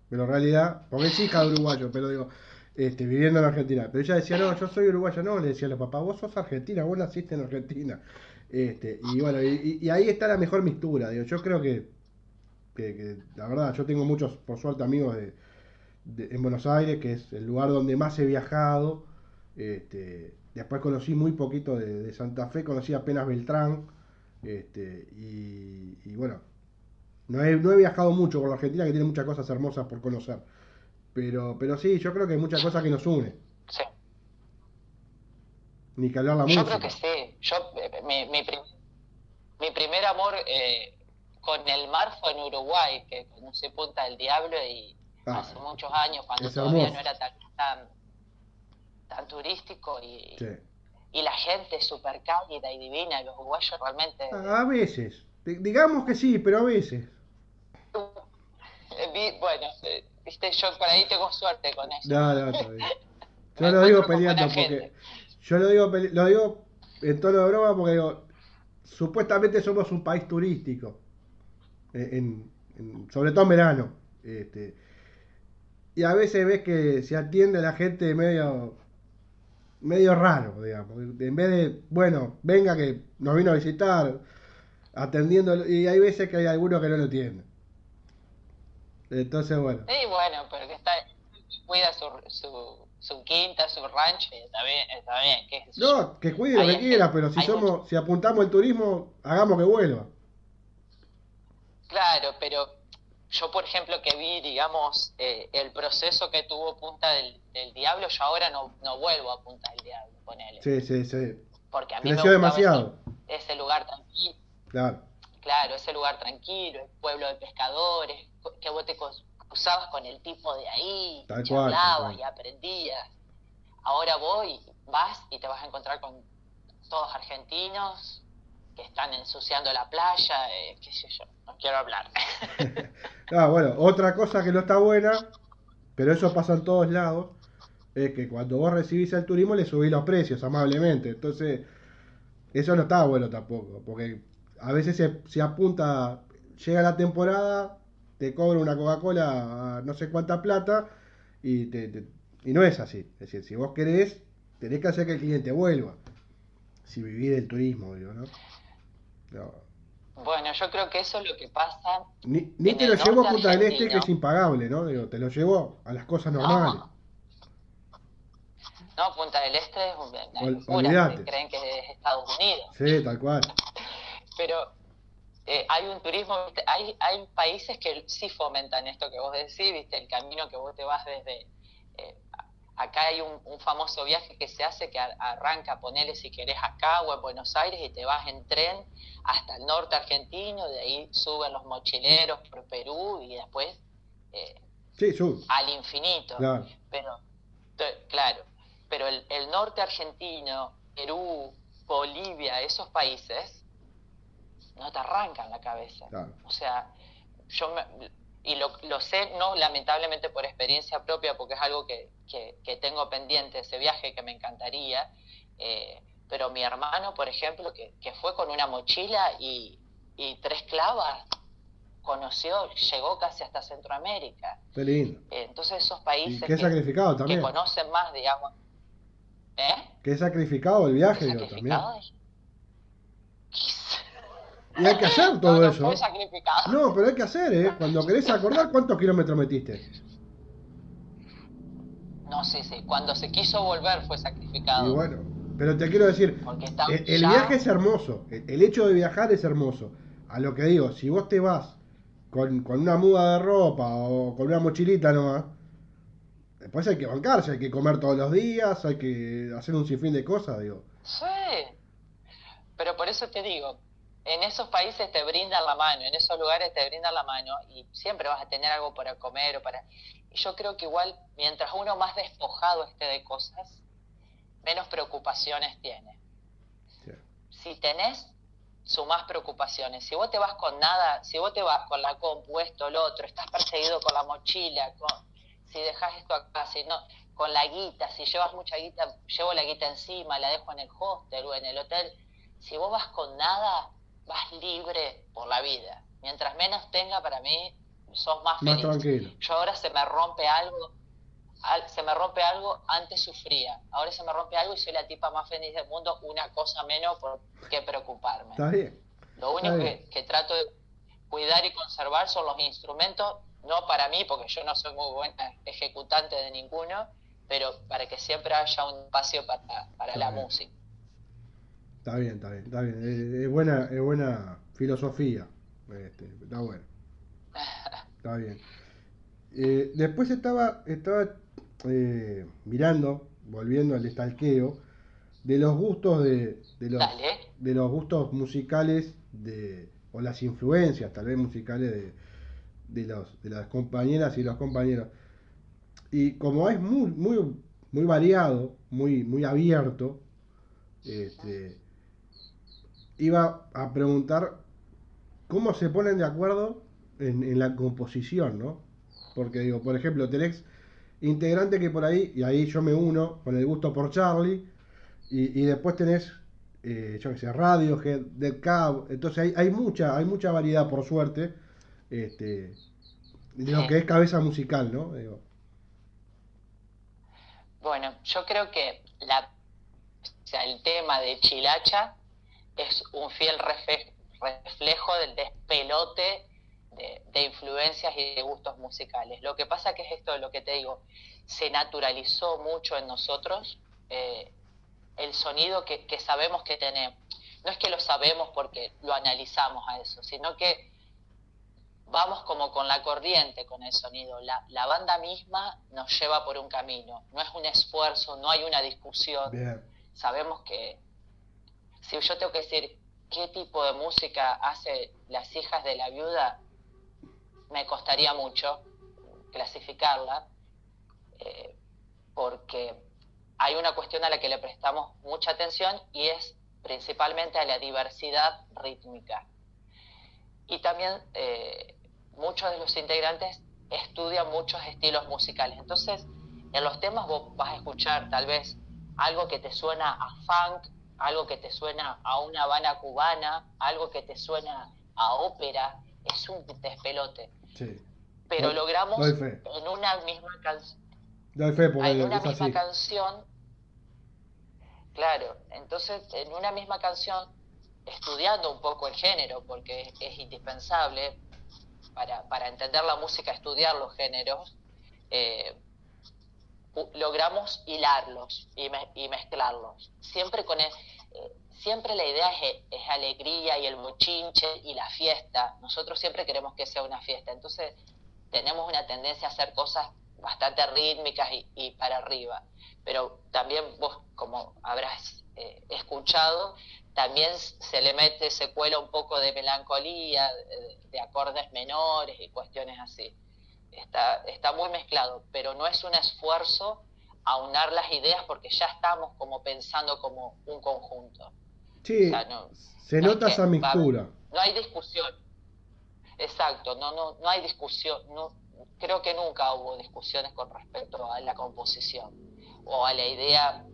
Pero en realidad, porque es hija de uruguayo, pero digo, este, viviendo en Argentina. Pero ella decía, no, yo soy uruguaya, no, le decía a los papás, vos sos argentina, vos naciste en Argentina. Este, y bueno, y, y ahí está la mejor mistura, digo, yo creo que que, la verdad yo tengo muchos, por suerte, amigos de, en Buenos Aires, que es el lugar donde más he viajado. Este, después conocí muy poquito de, Santa Fe, conocí apenas Beltrán. Este, y, bueno, no he, no he viajado mucho por la Argentina, que tiene muchas cosas hermosas por conocer. Pero, pero sí, yo creo que hay muchas cosas que nos unen. Sí. Ni que hablar la yo música. Yo creo que sí. Yo, eh, mi, mi mi primer amor eh, con el mar fue en Uruguay, que conocí Punta del Diablo y Ah, hace muchos años, cuando todavía hermoso. no era tan, tan, tan turístico y, Sí. y la gente súper cálida y divina, los uruguayos realmente... A veces. Di- Digamos que sí, pero a veces. bueno, eh, viste, yo por ahí tengo suerte con eso. No, no, bien. Yo lo digo peleando porque. gente. Yo lo digo, lo digo en tono de broma porque digo, supuestamente somos un país turístico. Eh, En, en- sobre todo en verano. Este, y a veces ves que se atiende a la gente medio medio raro, digamos. En vez de, bueno, venga que nos vino a visitar, atendiendo, y hay veces que hay algunos que no lo entienden. Entonces, bueno. Sí, bueno, pero que está, cuida su, su, su quinta, su rancho, y está bien, está bien. yo. No, que cuide lo que quiera, pero si somos, si apuntamos el turismo, hagamos que vuelva. Claro, pero yo, por ejemplo, que vi, digamos, eh, el proceso que tuvo Punta del, del Diablo, yo ahora no, no vuelvo a Punta del Diablo, ponele. Sí, sí, sí. Porque a mí me Creció gustaba demasiado. Ese, lugar tranquilo, Claro. claro, ese lugar tranquilo, el pueblo de pescadores, que vos te cruzabas con el tipo de ahí, Tal cual, hablabas cual. y aprendías. Ahora voy, vas y te vas a encontrar con todos argentinos están ensuciando la playa, eh, qué sé yo, no quiero hablar. Ah, bueno, otra cosa que no está buena, pero eso pasa en todos lados, es que cuando vos recibís el turismo le subís los precios amablemente. Entonces, eso no está bueno tampoco, porque a veces se, se apunta, llega la temporada, te cobra una Coca-Cola a no sé cuánta plata y, te, y no es así. Es decir, si vos querés, tenés que hacer que el cliente vuelva. Si vivís del turismo, digo, ¿no? No. Bueno, yo creo que eso es lo que pasa. Ni, te lo llevo a Punta del Este, que es impagable, ¿no? Digo, te lo llevo a las cosas normales. No, no, Punta del Este es una se creen que es Estados Unidos. Sí, tal cual. Pero eh, hay un turismo, hay, hay países que sí fomentan esto que vos decís, ¿viste? el camino que vos te vas desde... acá hay un, un famoso viaje que se hace que ar- arranca, ponele si querés acá o en Buenos Aires y te vas en tren hasta el norte argentino, de ahí suben los mochileros por Perú y después eh, Sí, al infinito. Claro. Pero, claro, pero el, el norte argentino, Perú, Bolivia, esos países, no te arrancan la cabeza. Claro. O sea, yo me- y lo, lo sé, no lamentablemente por experiencia propia, porque es algo que, que, que tengo pendiente, ese viaje que me encantaría, eh, pero mi hermano, por ejemplo, que, que fue con una mochila y, y tres clavas, conoció, llegó casi hasta Centroamérica. Qué lindo. Eh, Entonces esos países qué que, sacrificado que también. conocen más, digamos, ¿eh? Qué sacrificado el viaje, ¿Qué digo, también. sacrificado? Y hay que hacer todo no eso. No, pero hay que hacer, ¿eh? Cuando querés acordar, ¿cuántos kilómetros metiste? No, sí, sí. Cuando se quiso volver fue sacrificado. Y bueno, pero te quiero decir, Porque está el, el ya- viaje es hermoso. El, el hecho de viajar es hermoso. A lo que digo, si vos te vas con, con una muda de ropa o con una mochilita nomás, después hay que bancarse, hay que comer todos los días, hay que hacer un sinfín de cosas, digo. Sí. Pero por eso te digo, en esos países te brindan la mano, en esos lugares te brindan la mano y siempre vas a tener algo para comer o para... Y yo creo que igual, mientras uno más despojado esté de cosas, menos preocupaciones tiene. Sí. Si tenés, sumás preocupaciones. Si vos te vas con nada, si vos te vas con la compu, esto, lo otro, estás perseguido con la mochila, con, si dejas esto acá, si no, con la guita, si llevas mucha guita, llevo la guita encima, la dejo en el hostel o en el hotel. Si vos vas con nada, vas libre por la vida. Mientras menos tenga para mí, sos más Más feliz. tranquilo. Yo ahora se me rompe algo, al- se me rompe algo, antes sufría. Ahora se me rompe algo y soy la tipa más feliz del mundo, una cosa menos por qué preocuparme. ¿Está bien? Lo único bien. que, que trato de cuidar y conservar son los instrumentos, no para mí, porque yo no soy muy buena ejecutante de ninguno, pero para que siempre haya un espacio para, para Está la bien. música. Está bien, está bien, está bien. Es, es buena, es buena filosofía. Este, está bueno. Está bien. Eh, después estaba, estaba eh, mirando, volviendo al estalqueo, de los gustos de, de los, Dale. de los gustos musicales de, o las influencias tal vez musicales de, de, los, de las compañeras y los compañeros. Y como es muy, muy, muy variado, muy, muy abierto, este, iba a preguntar cómo se ponen de acuerdo en, en la composición, ¿no? Porque digo, por ejemplo, tenés integrante que por ahí, y ahí yo me uno con el gusto por Charlie, y, y después tenés, eh, yo que sé, Radiohead, Dead Cab, entonces hay, hay mucha, hay mucha variedad por suerte, este, de lo que es cabeza musical, ¿no? Digo, Bueno, yo creo que la, o sea, el tema de Chilacha es un fiel reflejo del despelote de, de influencias y de gustos musicales. Lo que pasa que es esto de lo que te digo, se naturalizó mucho en nosotros eh, el sonido que, que sabemos que tenemos. No es que lo sabemos porque lo analizamos a eso, sino que vamos como con la corriente con el sonido. La, la banda misma nos lleva por un camino. No es un esfuerzo, no hay una discusión. bien, Sabemos que si yo tengo que decir qué tipo de música hace las hijas de la viuda, me costaría mucho clasificarla, eh, porque hay una cuestión a la que le prestamos mucha atención y es principalmente a la diversidad rítmica. Y también eh, muchos de los integrantes estudian muchos estilos musicales. Entonces, en los temas vos vas a escuchar tal vez algo que te suena a funk, algo que te suena a una Habana cubana, algo que te suena a ópera. Es un despelote. sí. Pero Doy- logramos doy en una misma canción hay una misma así. canción, claro, entonces en una misma canción, estudiando un poco el género, porque es, es indispensable para, para entender la música, estudiar los géneros, eh, logramos hilarlos y, me- y mezclarlos. Siempre con eh, siempre la idea es, alegría y el mochinche y la fiesta. Nosotros siempre queremos que sea una fiesta. Entonces tenemos una tendencia a hacer cosas bastante rítmicas y, y para arriba. Pero también vos, como habrás eh, escuchado, también se le mete, se cuela un poco de melancolía, de, de acordes menores y cuestiones así. Está, está muy mezclado, pero no es un esfuerzo aunar las ideas porque ya estamos como pensando como un conjunto. Sí, O sea, no- se no es nota que esa va- mixtura. no hay discusión. Exacto, no, no, no hay discusión. No, creo que nunca hubo discusiones con respecto a la composición o a la idea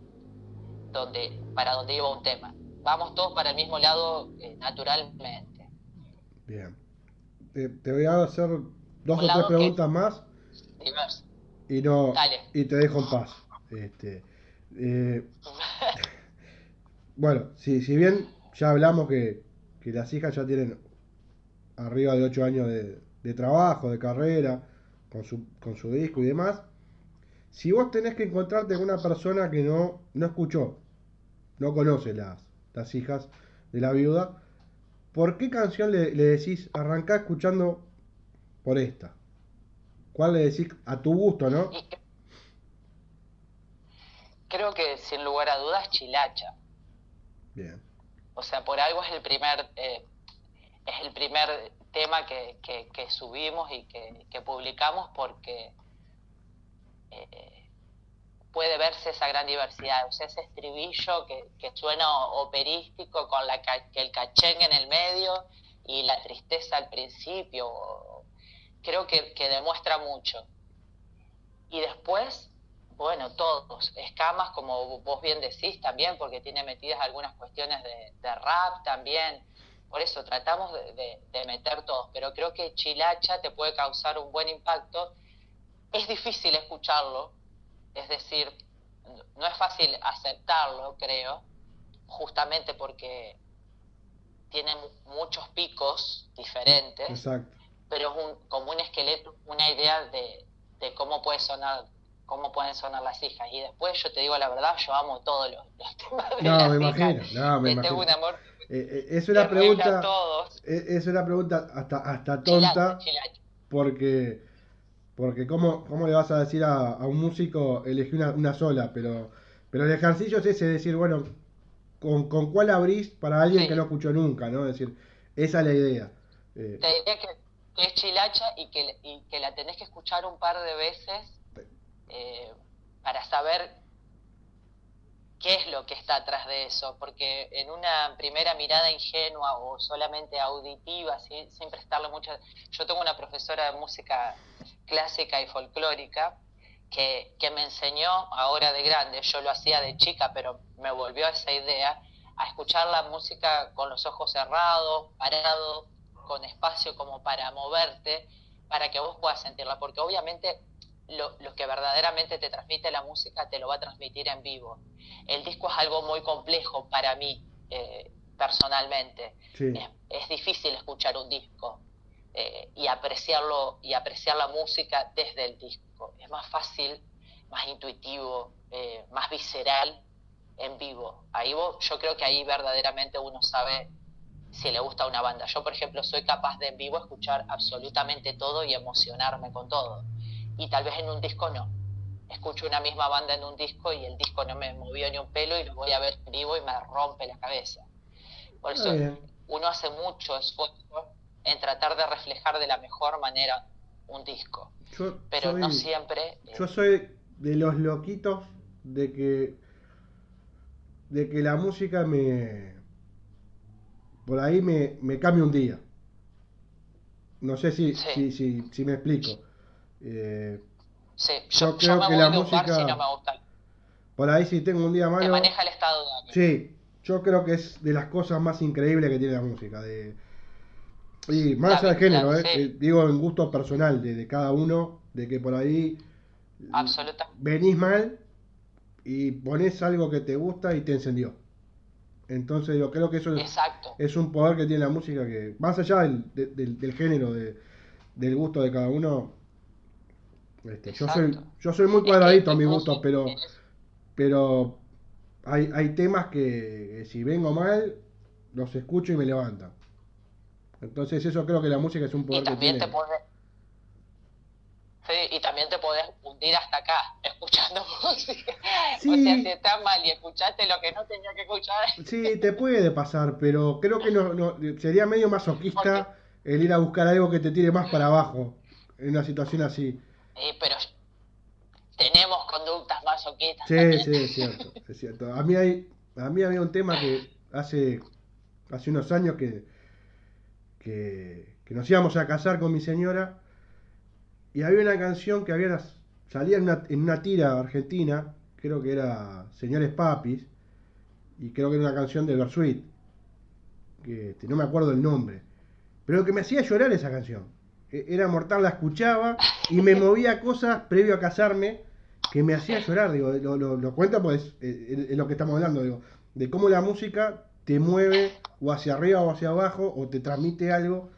donde, para donde iba un tema. Vamos todos para el mismo lado eh, naturalmente. Bien. Te, te voy a hacer dos o tres que- preguntas más Diverso. y no Dale. y te dejo en paz. Este, eh, bueno, si, si bien ya hablamos que, que las hijas ya tienen arriba de 8 años de, de trabajo, de carrera, con su, con su disco y demás, si vos tenés que encontrarte con una persona que no, no escuchó, no conoce las, las hijas de la viuda, ¿por qué canción le, le decís arrancá escuchando por esta? ¿Cuál le decís a tu gusto, no? Creo que sin lugar a dudas Chilacha. Bien. O sea, por algo es el primer, eh, es el primer tema que, que- que subimos y que, que publicamos porque eh, puede verse esa gran diversidad, o sea, ese estribillo que, que suena operístico con la, que el cachengue en el medio y la tristeza al principio, creo que, demuestra mucho. Y después, bueno, todos, escamas, como vos bien decís también, porque tiene metidas algunas cuestiones de, rap también. Por eso tratamos de, de- meter todos, pero creo que Chilacha te puede causar un buen impacto. Es difícil escucharlo, es decir, no es fácil aceptarlo, creo, justamente porque tiene mu- muchos picos diferentes Exacto. Pero es un, como un esqueleto, una idea de, de cómo puede sonar, cómo pueden sonar las hijas. Y después yo te digo la verdad, yo amo todos los, los temas de No, las me hijas. imagino, no, me tengo imagino. un amor Eh, eh, es una pregunta, eh, es una pregunta hasta, hasta tonta, porque, porque ¿cómo, cómo le vas a decir a, a un músico elegir una, una sola? Pero, pero el ejercicio es ese, decir, bueno, con, con cuál abrís para alguien Sí. que no escuchó nunca, ¿no? Es decir, esa es la idea. Eh, Te diría que, que es chilacha y que, y que la tenés que escuchar un par de veces eh, para saber qué es lo que está atrás de eso, porque en una primera mirada ingenua o solamente auditiva, ¿sí? sin prestarle mucha... Yo tengo una profesora de música clásica y folclórica que, que me enseñó ahora de grande, yo lo hacía de chica, pero me volvió a esa idea, a escuchar la música con los ojos cerrados, parado, con espacio como para moverte, para que vos puedas sentirla, porque obviamente lo, lo, que verdaderamente te transmite la música te lo va a transmitir en vivo. El disco es algo muy complejo para mí eh, personalmente. sí. Es, es, difícil escuchar un disco eh, y apreciarlo y apreciar la música desde el disco. Es más fácil, más intuitivo, eh, más visceral en vivo. Ahí vos, yo creo que ahí verdaderamente uno sabe si le gusta una banda. Yo, por ejemplo, soy capaz de en vivo escuchar absolutamente todo y emocionarme con todo. Y tal vez en un disco no. Escucho una misma banda en un disco y el disco no me movió ni un pelo y lo voy a ver en vivo y me rompe la cabeza. Por eso uno hace mucho esfuerzo en tratar de reflejar de la mejor manera un disco. Yo pero soy, no siempre. Yo soy de los loquitos de que de que la música me por ahí me, me cambia un día. No sé si, Sí. si, si, si me explico. Eh, Sí, Yo yo, creo yo me que la música- si no me gusta. por ahí si tengo un día Te malo. maneja el estado de ánimo. Sí, yo creo que es de las cosas más increíbles que tiene la música. De, y más allá del género, eh, sí. eh, digo en gusto personal de, de cada uno, de que por ahí Absolutamente. venís mal y pones algo que te gusta y te encendió. Entonces yo creo que eso es, un poder que tiene la música que, más allá del, de- del, del género, de, del gusto de cada uno, este, yo soy yo soy muy que cuadradito a mi gusto, pero pero hay, hay temas que, que si vengo mal, los escucho y me levantan. Entonces eso creo que la música es un Y poder que también tiene. te podés. Sí, y también te podés hundir hasta acá, escuchando música. Sí. O sea, si estás mal y escuchaste lo que no tenía que escuchar. Sí, te puede pasar, pero creo que no, no sería medio masoquista el ir a buscar algo que te tire más para abajo en una situación así. Eh, pero tenemos conductas masoquistas. Sí, también. sí, es cierto, es cierto. A mí hay, a mí había un tema que hace, hace unos años que, que, que nos íbamos a casar con mi señora y había una canción que había salía en una, en una tira argentina, creo que era Señores Papis, y creo que era una canción de Bersuit, que este, no me acuerdo el nombre, pero que me hacía llorar esa canción. E- Era mortal, la escuchaba y me movía cosas previo a casarme que me hacía llorar, digo, lo, lo, cuenta pues es, es lo que estamos hablando, digo, de cómo la música te mueve o hacia arriba o hacia abajo o te transmite algo.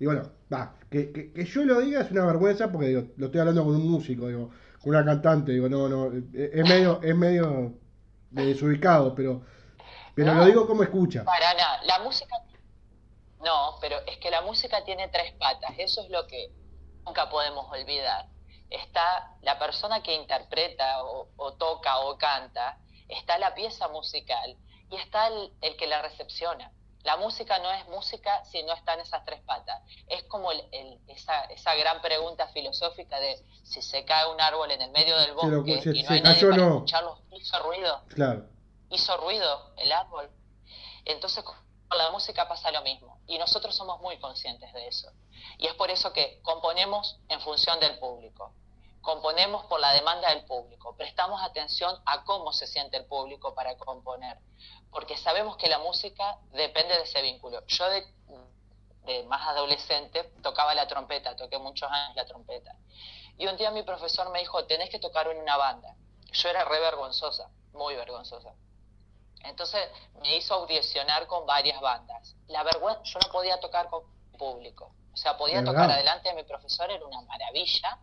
Y bueno, va, que, que, que yo lo diga es una vergüenza porque digo, lo estoy hablando con un músico, digo, con una cantante, digo, no, no, es es medio, es medio de desubicado, pero, pero No. lo digo como escucha. Para nada. La música. No, pero es que la música tiene tres patas. Eso es lo que nunca podemos olvidar. Está la persona que interpreta o, o toca o canta, está la pieza musical y está el, el que la recepciona. La música no es música si no está en esas tres patas. Es como el- el- esa, esa gran pregunta filosófica de si se cae un árbol en el medio del bosque y no hay nadie para no. escucharlo, hizo ruido Claro, hizo ruido el árbol. Entonces con la música pasa lo mismo y nosotros somos muy conscientes de eso. Y es por eso que componemos en función del público, componemos por la demanda del público, prestamos atención a cómo se siente el público para componer, porque sabemos que la música depende de ese vínculo. Yo de, de más adolescente tocaba la trompeta, toqué muchos años la trompeta. Y un día mi profesor me dijo, tenés que tocar en una banda. Yo era re vergonzosa, muy vergonzosa. Entonces me hizo audicionar con varias bandas. La vergüenza, yo no podía tocar con público. O sea, podía ¿De tocar adelante de mi profesor, era una maravilla.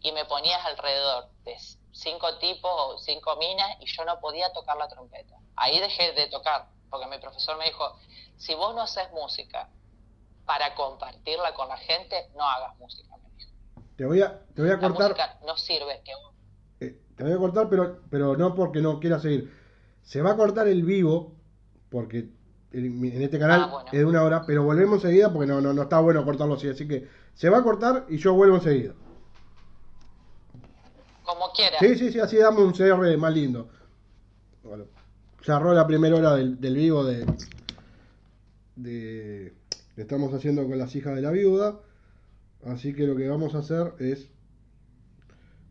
Y me ponías alrededor de cinco tipos o cinco minas y yo no podía tocar la trompeta. Ahí dejé de tocar, porque mi profesor me dijo, si vos no haces música para compartirla con la gente, no hagas música, me dijo. te voy a, te voy a La cortar. música no sirve que vos Eh, te voy a cortar, pero, pero no porque no quiera seguir. Se va a cortar el vivo porque en, este canal Ah, bueno. es de una hora, pero volvemos enseguida porque no, no, no está bueno cortarlo así, así que se va a cortar y yo vuelvo enseguida. Como quieras. Sí, sí, sí, así damos un CR más lindo. Bueno, cerró la primera hora del, vivo de, de estamos haciendo con las hijas de la viuda. Así que lo que vamos a hacer es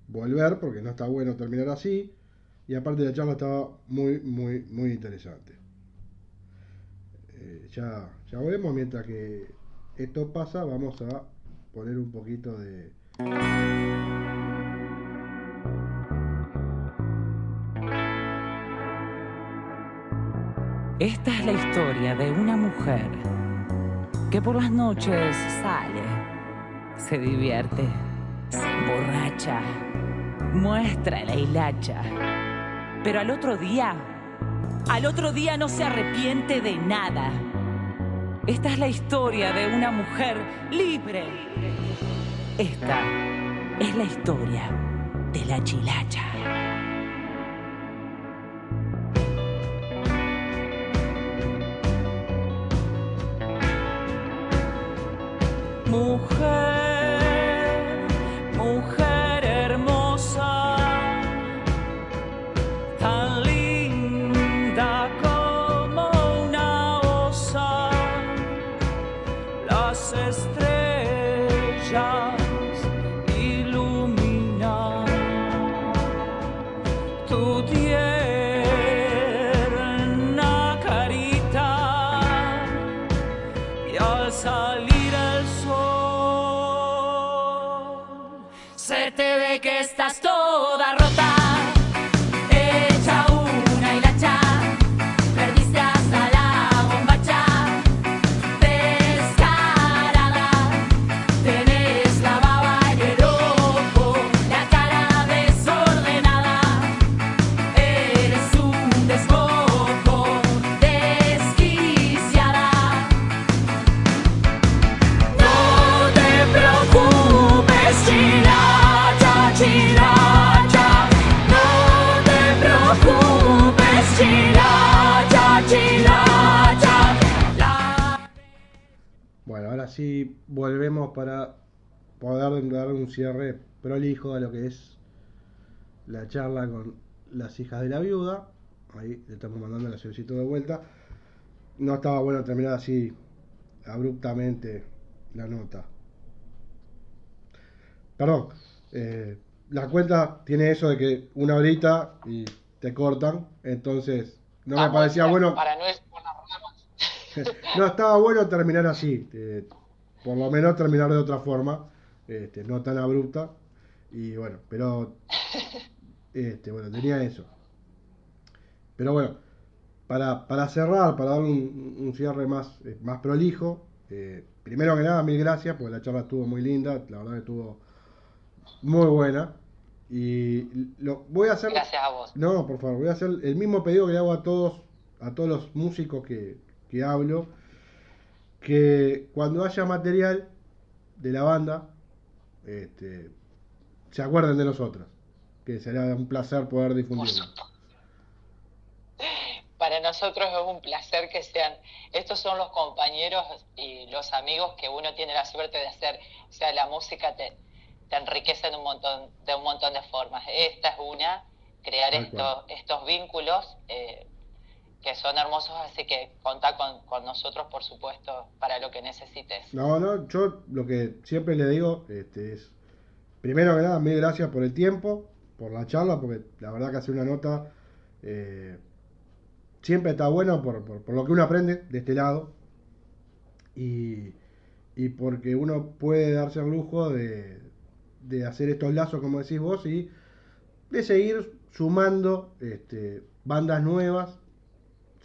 volver, porque no está bueno terminar así. Y aparte la charla estaba muy, muy, muy interesante. Eh, ya, ya volvemos, mientras que esto pasa, vamos a poner un poquito de... Esta es la historia de una mujer que por las noches sale, se divierte, se emborracha, muestra la hilacha, pero al otro día, al otro día no se arrepiente de nada. Esta es la historia de una mujer libre. Esta es la historia de la chilacha. Bueno, ahora sí volvemos para poder dar un cierre prolijo a lo que es la charla con las hijas de la viuda. Ahí le estamos mandando el avioncito de vuelta. No estaba bueno terminar así abruptamente la nota. Perdón, eh, la cuenta tiene eso de que una horita y te cortan, entonces no me Vamos, parecía bueno. Para no. No, estaba bueno terminar así. eh, por lo menos terminar de otra forma. este, no tan abrupta. Y bueno, pero. Este, bueno, tenía eso. Pero bueno, para, para cerrar, para dar un, un cierre más, eh, más prolijo. eh, primero que nada, mil gracias, porque la charla estuvo muy linda. La verdad que estuvo muy buena. Y lo voy a hacer. Gracias a vos. No, por favor, voy a hacer el mismo pedido que le hago a todos, a todos los músicos que, que hablo, que cuando haya material de la banda, este, se acuerden de nosotros, que será un placer poder difundirlo. Para nosotros es un placer que sean, estos son los compañeros y los amigos que uno tiene la suerte de hacer. O sea, la música te, te enriquece de un montón, de un montón de formas. Esta es una, crear estos, estos vínculos eh, que son hermosos, así que contá con, con nosotros, por supuesto, para lo que necesites. No, no, yo lo que siempre le digo este, es, primero que nada, mil gracias por el tiempo, por la charla, porque la verdad que hacer una nota eh, siempre está bueno por, por, por lo que uno aprende de este lado y, y porque uno puede darse el lujo de, de hacer estos lazos, como decís vos, y de seguir sumando este, bandas nuevas,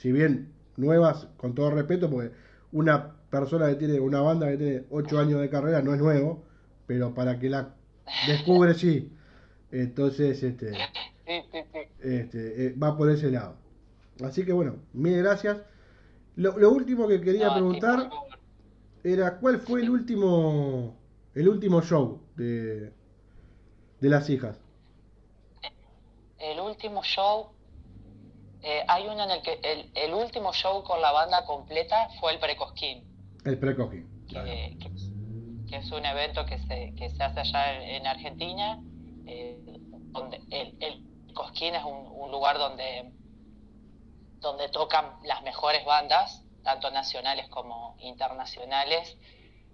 si bien nuevas con todo respeto, porque una persona que tiene una banda que tiene 8 años de carrera no es nuevo, pero para que la descubre sí. Entonces, este, este, eh, va por ese lado. Así que bueno, mil gracias. Lo, lo último que quería No, preguntar era cuál fue el último el último show de, de las hijas. El último show Eh, hay uno en el que el, último show con la banda completa fue el Precosquín. El Precosquín. Que, que, es un evento que se, que se hace allá en, Argentina. Eh, donde el, el Cosquín es un, un, lugar donde, donde tocan las mejores bandas, tanto nacionales como internacionales.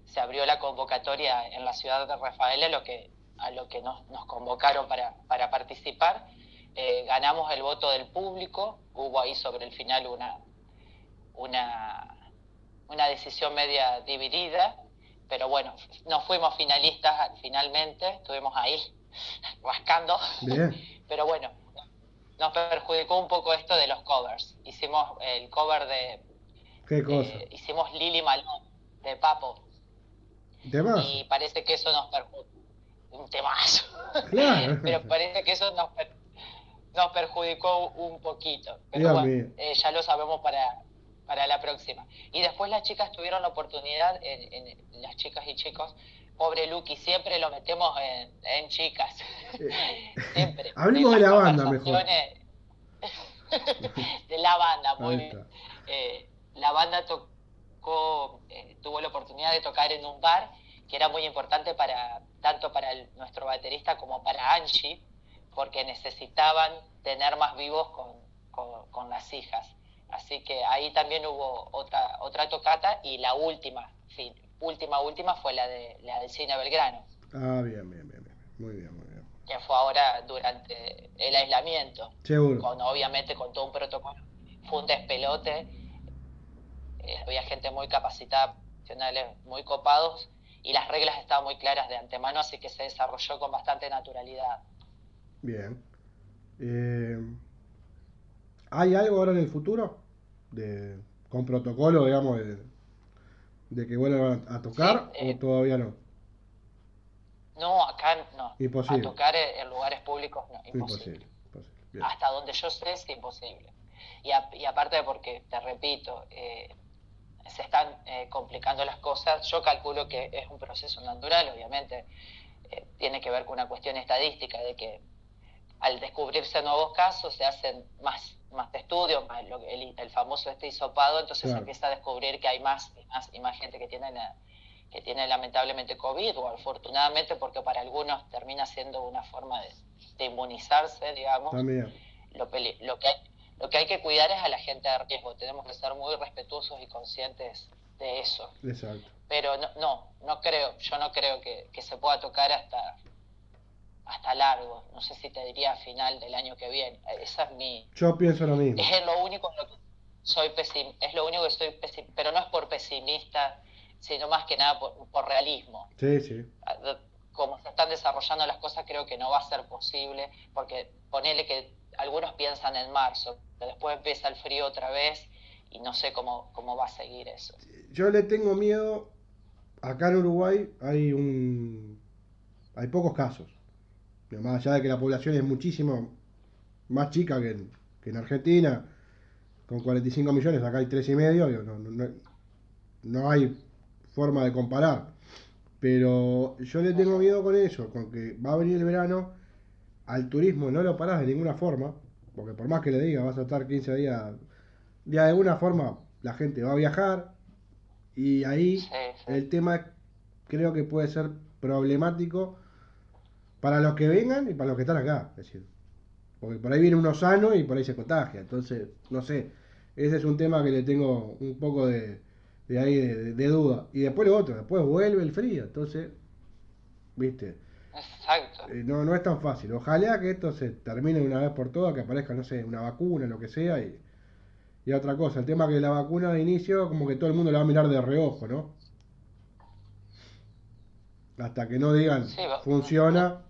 Se abrió la convocatoria en la ciudad de Rafael a lo que, a lo que nos, nos convocaron para, para participar eh, ganamos el voto del público, hubo ahí sobre el final una, una, una decisión media dividida, pero bueno, no fuimos finalistas finalmente, estuvimos ahí rascando, pero bueno, nos perjudicó un poco esto de los covers. Hicimos el cover de... ¿Qué cosa? Eh, hicimos Lili Malón, de Papo. ¿De más? Y parece que eso nos perjudicó. Un temazo. Claro. pero parece que eso nos, nos perjudicó un poquito. Pero bueno, eh, ya lo sabemos para, para la próxima. Y después las chicas tuvieron la oportunidad, en, las chicas y chicos, pobre Lucky, siempre lo metemos en, chicas. Eh, siempre. Hablemos de la banda mejor. de la banda, muy bien. Eh, la banda tocó, tuvo la oportunidad de tocar en un bar que era muy importante para tanto para nuestro baterista como para Angie, porque necesitaban tener más vivos con, con, las hijas. Así que ahí también hubo otra, otra tocata y la última, última, última fue la, de, la del Cine Belgrano. Ah, bien, bien, bien, muy bien, muy bien. Que fue ahora durante el aislamiento. Seguro. Con, obviamente con todo un protocolo. Fue un despelote. Eh, había gente muy capacitada, profesionales muy copados y las reglas estaban muy claras de antemano, así que se desarrolló con bastante naturalidad. Bien. Eh, ¿Hay algo ahora en el futuro? De, con protocolo, digamos, de, que vuelvan a, tocar o eh, todavía no? No, acá no. Imposible. A tocar en lugares públicos no. Imposible. Hasta donde yo sé es imposible. Y, y aparte de porque, te repito, eh, se están complicando las cosas, yo calculo que es un proceso natural, obviamente. tiene que ver con una cuestión estadística de que al descubrirse nuevos casos se hacen más, más estudios, más el, famoso este hisopado, entonces se empieza a descubrir que hay más y más, y más gente que tiene, que tiene lamentablemente COVID, o afortunadamente porque para algunos termina siendo una forma de, inmunizarse, digamos. Lo, lo, que hay, lo que hay que cuidar es a la gente de riesgo, tenemos que ser muy respetuosos y conscientes de eso. Exacto. Pero no, no, no creo, yo no creo que, que se pueda tocar hasta hasta largo, no sé si te diría final del año que viene. Esa es mi... Yo pienso lo mismo. Es lo único que soy pesim, es lo único que estoy pesim, pero no es por pesimista, sino más que nada por, realismo. Sí, sí. Como se están desarrollando las cosas, creo que no va a ser posible, porque ponele que algunos piensan en marzo, después empieza el frío otra vez y no sé cómo, cómo va a seguir eso. Yo le tengo miedo, acá en Uruguay hay un... hay pocos casos más allá de que la población es muchísimo más chica que en, que en Argentina, con 45 millones, acá hay 3,5 y medio, no, no, no, hay forma de comparar. Pero yo le tengo miedo con eso, con que va a venir el verano, al turismo no lo parás de ninguna forma, porque por más que le diga, vas a estar 15 días, de alguna forma la gente va a viajar, y ahí el tema creo que puede ser problemático para los que vengan y para los que están acá. Es decir, porque por ahí viene uno sano y por ahí se contagia. Entonces, no sé. Ese es un tema que le tengo un poco de, de ahí de, duda. Y después lo otro, después vuelve el frío. Entonces, viste. Exacto. Eh, no, no es tan fácil. Ojalá que esto se termine de una vez por todas, que aparezca, no sé, una vacuna, lo que sea. Y, y otra cosa, el tema que la vacuna de inicio, como que todo el mundo la va a mirar de reojo, ¿no? Hasta que no digan, funciona,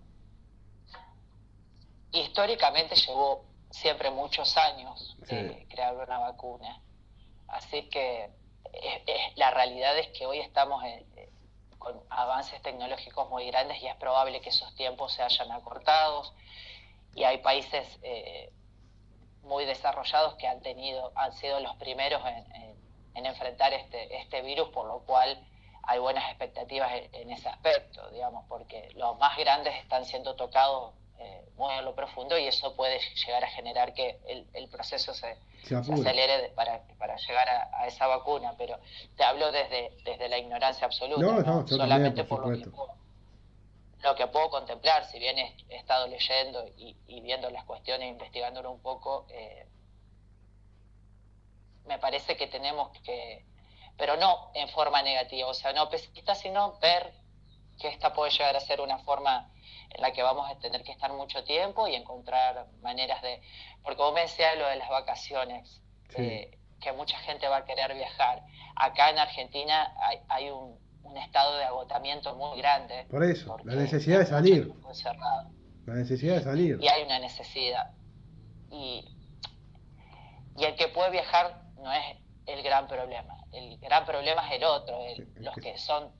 históricamente llevó siempre muchos años de crear una vacuna. Así que eh, eh, la realidad es que hoy estamos eh, con avances tecnológicos muy grandes y es probable que esos tiempos se hayan acortado y hay países muy desarrollados que han tenido han sido los primeros en, enfrentar este, este virus por lo cual hay buenas expectativas en, en, ese aspecto digamos porque los más grandes están siendo tocados eh, lo profundo y eso puede llegar a generar que el, proceso se, acelere para, para llegar a, esa vacuna. Pero te hablo desde, desde la ignorancia absoluta, no, solamente por, lo, que puedo, lo que puedo contemplar, si bien he, estado leyendo y, viendo las cuestiones, investigándolo un poco, eh, me parece que tenemos que, pero no en forma negativa, o sea, no pesimista, sino ver que esta puede llegar a ser una forma en la que vamos a tener que estar mucho tiempo y encontrar maneras de, porque como me decía lo de las vacaciones, que mucha gente va a querer viajar. Acá en Argentina hay, un, estado de agotamiento muy grande. Por eso, la necesidad de salir. La necesidad de salir. Y hay una necesidad. Y, y el que puede viajar no es el gran problema. El gran problema es el otro, los que son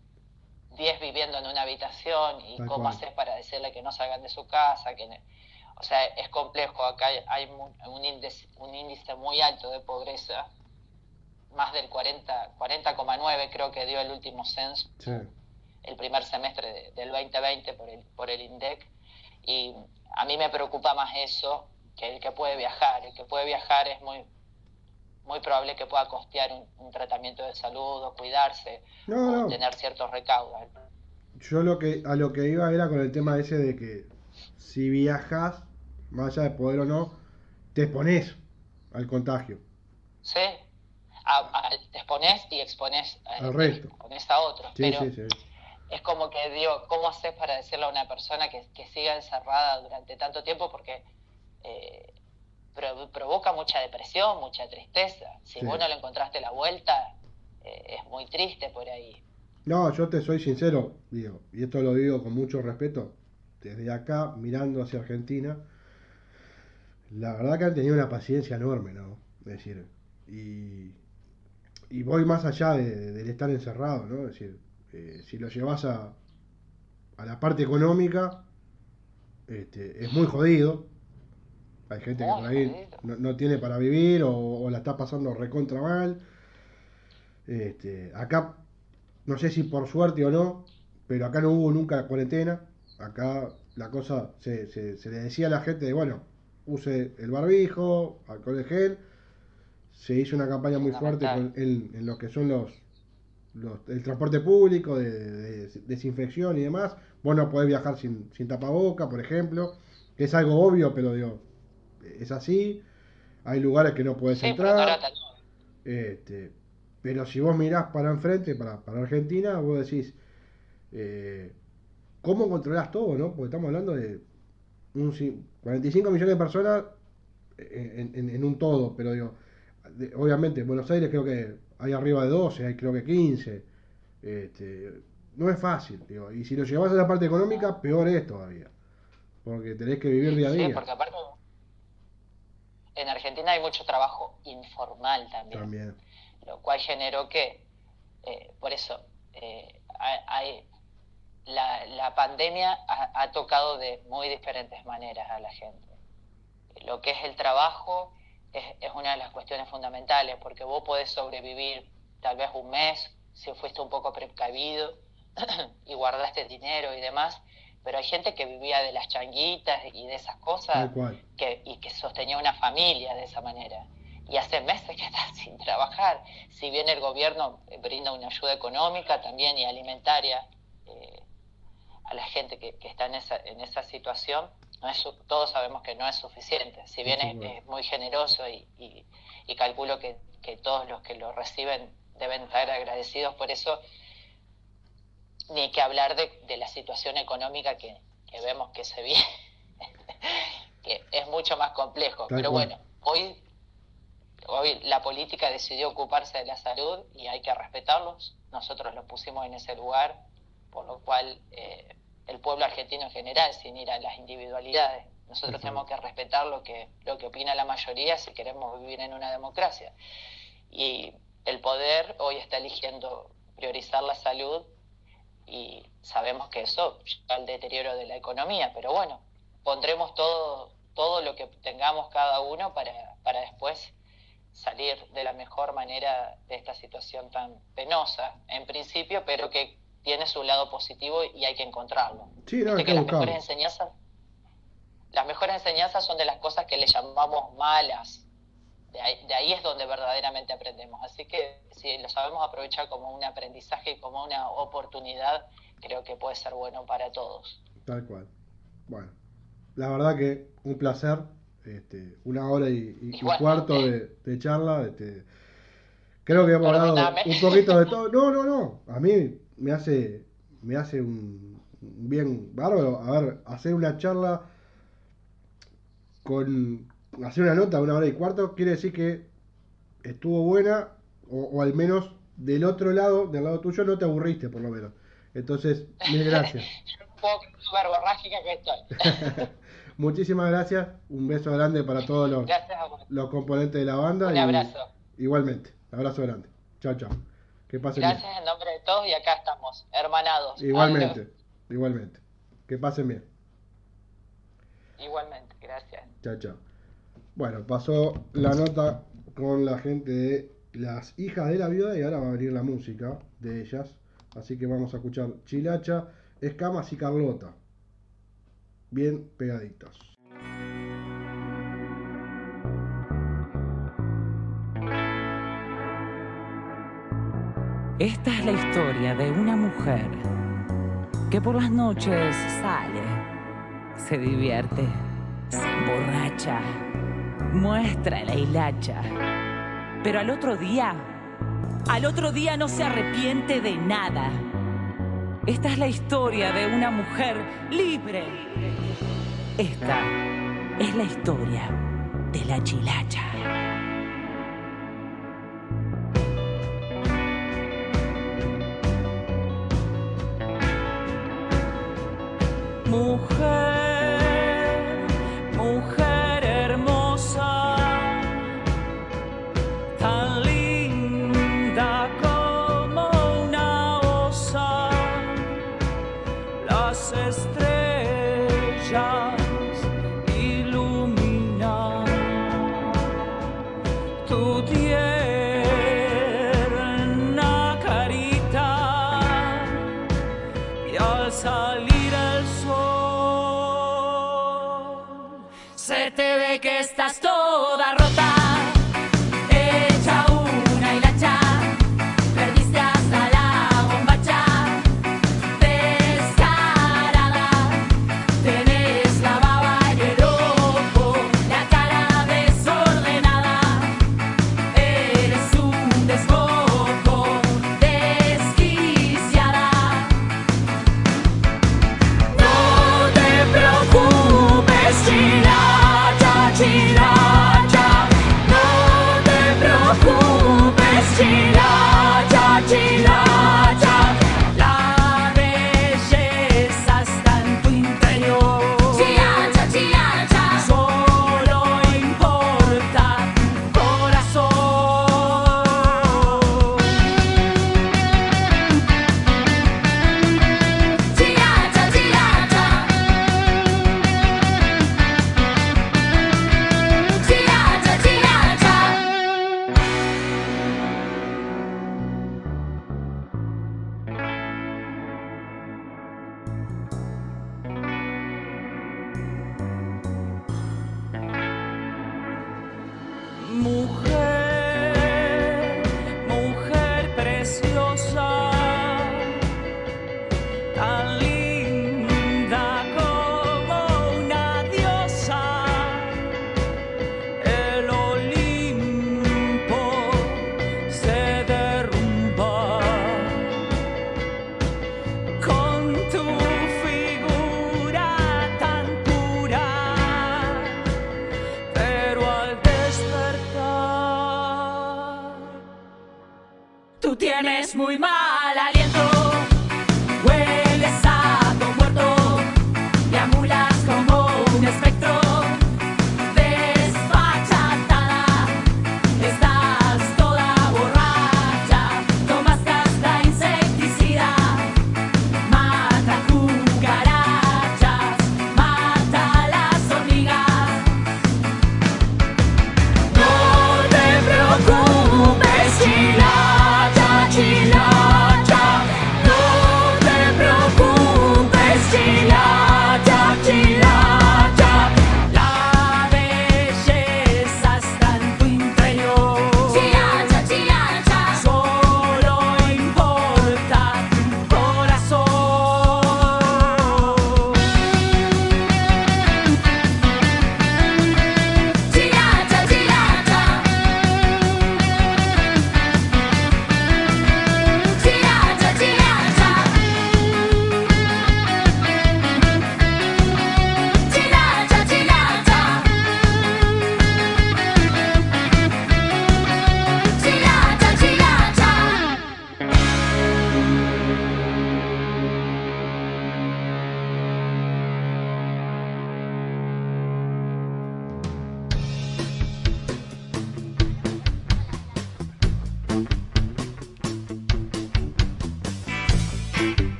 10 viviendo en una habitación y cómo haces para decirle que no salgan de su casa, que o sea, es complejo, acá hay un índice, un índice muy alto de pobreza, más del 40, 40,9 creo que dio el último censo, el primer semestre del 2020 por el, por el INDEC, y a mí me preocupa más eso que el que puede viajar, el que puede viajar es muy muy probable que pueda costear un, tratamiento de salud o cuidarse o tener ciertos recaudos. Yo lo que a lo que iba era con el tema ese de que si viajas, más allá de poder o no, te expones al contagio. Sí, te expones y expones al resto. a otros. pero es como que digo, ¿cómo haces para decirle a una persona que, que siga encerrada durante tanto tiempo? Porque eh, provoca mucha depresión, mucha tristeza. Si vos no le encontraste la vuelta, eh, es muy triste por ahí. No, yo te soy sincero, digo, y esto lo digo con mucho respeto, desde acá, mirando hacia Argentina, la verdad que han tenido una paciencia enorme, ¿no? Es decir, y, y voy más allá del estar encerrado, ¿no? Es decir, eh, si lo llevas a, a la parte económica, este, es muy jodido, hay gente que por ahí no, tiene para vivir o, la está pasando recontra mal. Este, acá, no sé si por suerte o no, pero acá no hubo nunca cuarentena. Acá la cosa se, se, le decía a la gente de, bueno, use el barbijo, alcohol de gel. Se hizo una campaña muy fuerte en, lo que son los, el transporte público, de, desinfección y demás. Vos no podés viajar sin, sin tapaboca, por ejemplo, que es algo obvio, pero digo, es así. Hay lugares que no puedes entrar. Este, pero si vos mirás para enfrente, para, para Argentina, vos decís, eh, ¿cómo controlás todo, no? Porque estamos hablando de un, 45 millones de personas en, un todo, pero digo, obviamente en Buenos Aires creo que hay arriba de 12, hay creo que 15. Este, no es fácil, digo, y si lo llevas a la parte económica, peor es todavía. Porque tenés que vivir día a día. porque aparte en Argentina hay mucho trabajo informal también, lo cual generó que, eh, por eso, eh, hay, la, pandemia ha, tocado de muy diferentes maneras a la gente. Lo que es el trabajo es, es una de las cuestiones fundamentales, porque vos podés sobrevivir tal vez un mes si fuiste un poco precavido y guardaste dinero y demás, pero hay gente que vivía de las changuitas y de esas cosas que, y que sostenía una familia de esa manera. Y hace meses que está sin trabajar. Si bien el gobierno brinda una ayuda económica también y alimentaria eh, a la gente que, está en esa, en esa situación, no es, todos sabemos que no es suficiente. Si bien es, muy generoso y, y, calculo que, que todos los que lo reciben deben estar agradecidos por eso, ni que hablar de, la situación económica que, vemos que se viene, que es mucho más complejo. Pero bueno, hoy, hoy la política decidió ocuparse de la salud y hay que respetarlos. Nosotros los pusimos en ese lugar, por lo cual eh, el pueblo argentino en general, sin ir a las individualidades, nosotros tenemos que respetar lo que, lo que opina la mayoría si queremos vivir en una democracia. Y el poder hoy está eligiendo priorizar la salud y sabemos que eso lleva al deterioro de la economía, pero bueno, pondremos todo, todo lo que tengamos cada uno para, para después salir de la mejor manera de esta situación tan penosa, en principio, pero que tiene su lado positivo y hay que encontrarlo. Sí, no, que las mejores enseñanzas las mejores enseñanzas son de las cosas que le llamamos malas. De ahí, de ahí es donde verdaderamente aprendemos. Así que si lo sabemos aprovechar como un aprendizaje y como una oportunidad, creo que puede ser bueno para todos. Tal cual. Bueno, la verdad que un placer. Este, una hora y, y cuarto de, de charla. Este, creo que hemos hablado un poquito de todo. No, no, no. A mí me hace, me hace un bien bárbaro. A ver, hacer una charla con hacer una nota de una hora y cuarto quiere decir que estuvo buena o, al menos del otro lado, del lado tuyo, no te aburriste por lo menos. Entonces, mil gracias. un poco que estoy. Muchísimas gracias. Un beso grande para todos los, los componentes de la banda. Un abrazo. Igualmente. Abrazo grande. Chao, chao. Que pasen Gracias en nombre de todos y acá estamos, hermanados. Igualmente. Igualmente. Que pasen bien. Igualmente, gracias. Chao, chao. Bueno, pasó la nota con la gente de las hijas de la viuda y ahora va a venir la música de ellas. Así que vamos a escuchar Chilacha, Escamas y Carlota. Bien pegaditos. Esta es la historia de una mujer que por las noches sale, se divierte, se emborracha, muestra la hilacha. Pero al otro día, al otro día no se arrepiente de nada. Esta es la historia de una mujer libre. Esta es la historia de la chilacha.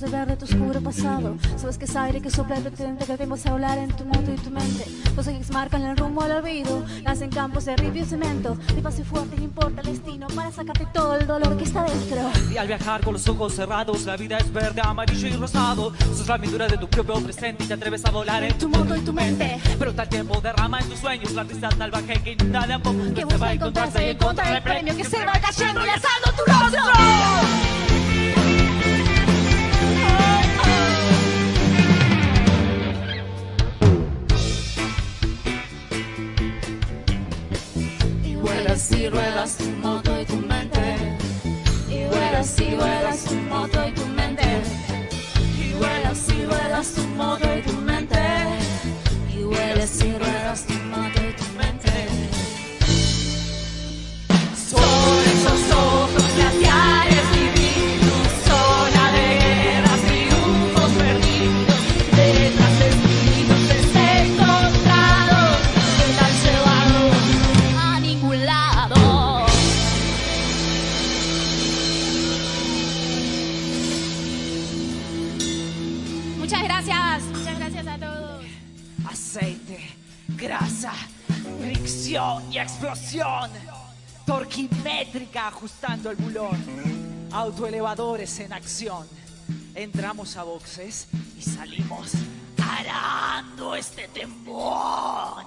De verde tu oscuro pasado. Sabes que es aire que sopla y pretende que vemos a volar en tu mundo y tu mente. Los ejes marcan el rumbo al olvido, nacen campos de ripio y cemento. Mi paso fuerte, no importa el destino, para sacarte todo el dolor que está dentro. Y al viajar con los ojos cerrados, la vida es verde, amarillo y rosado. Sos la pintura de tu propio presente y te atreves a volar en Tu mundo y tu mente. Pero tal tiempo derrama en tus sueños la tristeza salvaje que inunda de a poco. Que te busca encontrarse y encontrar el premio que se va cayendo y alzando tu rostro. Y ruedas tu moto y tu mente. Y vuelas y ruedas tu moto y tu mente. Y vuelas y ruedas tu moto y tu mente. Y vuelas y ruedas tu y explosión. Torquimétrica ajustando el bulón. Autoelevadores en acción. Entramos a boxes y salimos arando este tembón.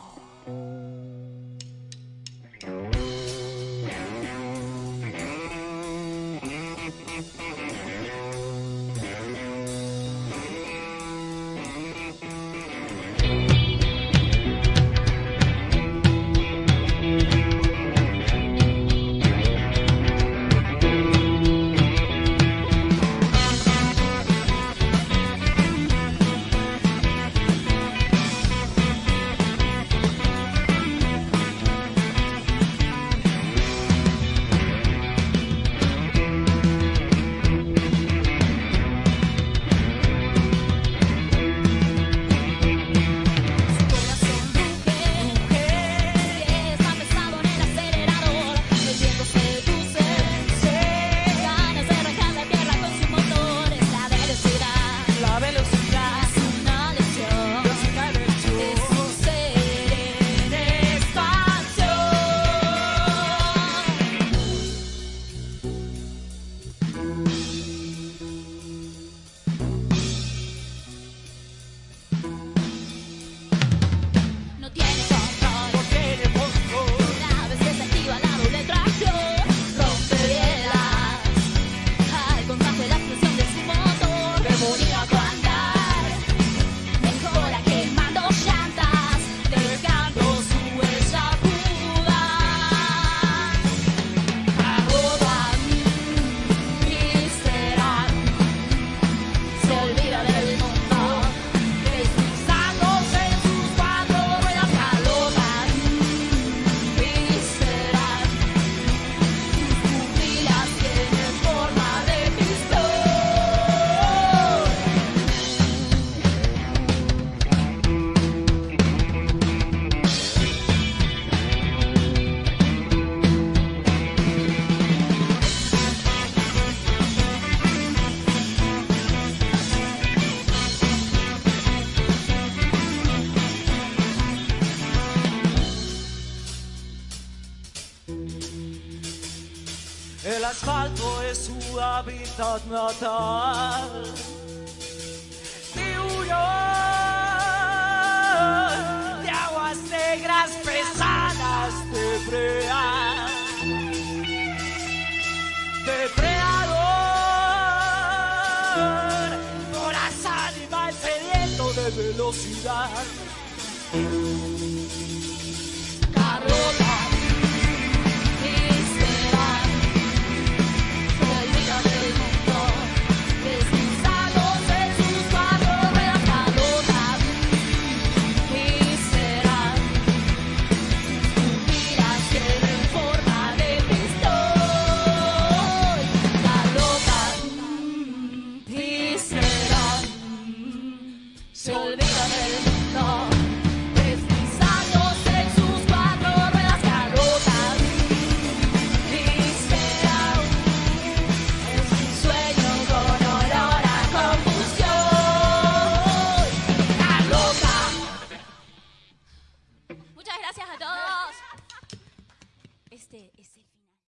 خواهد ناتا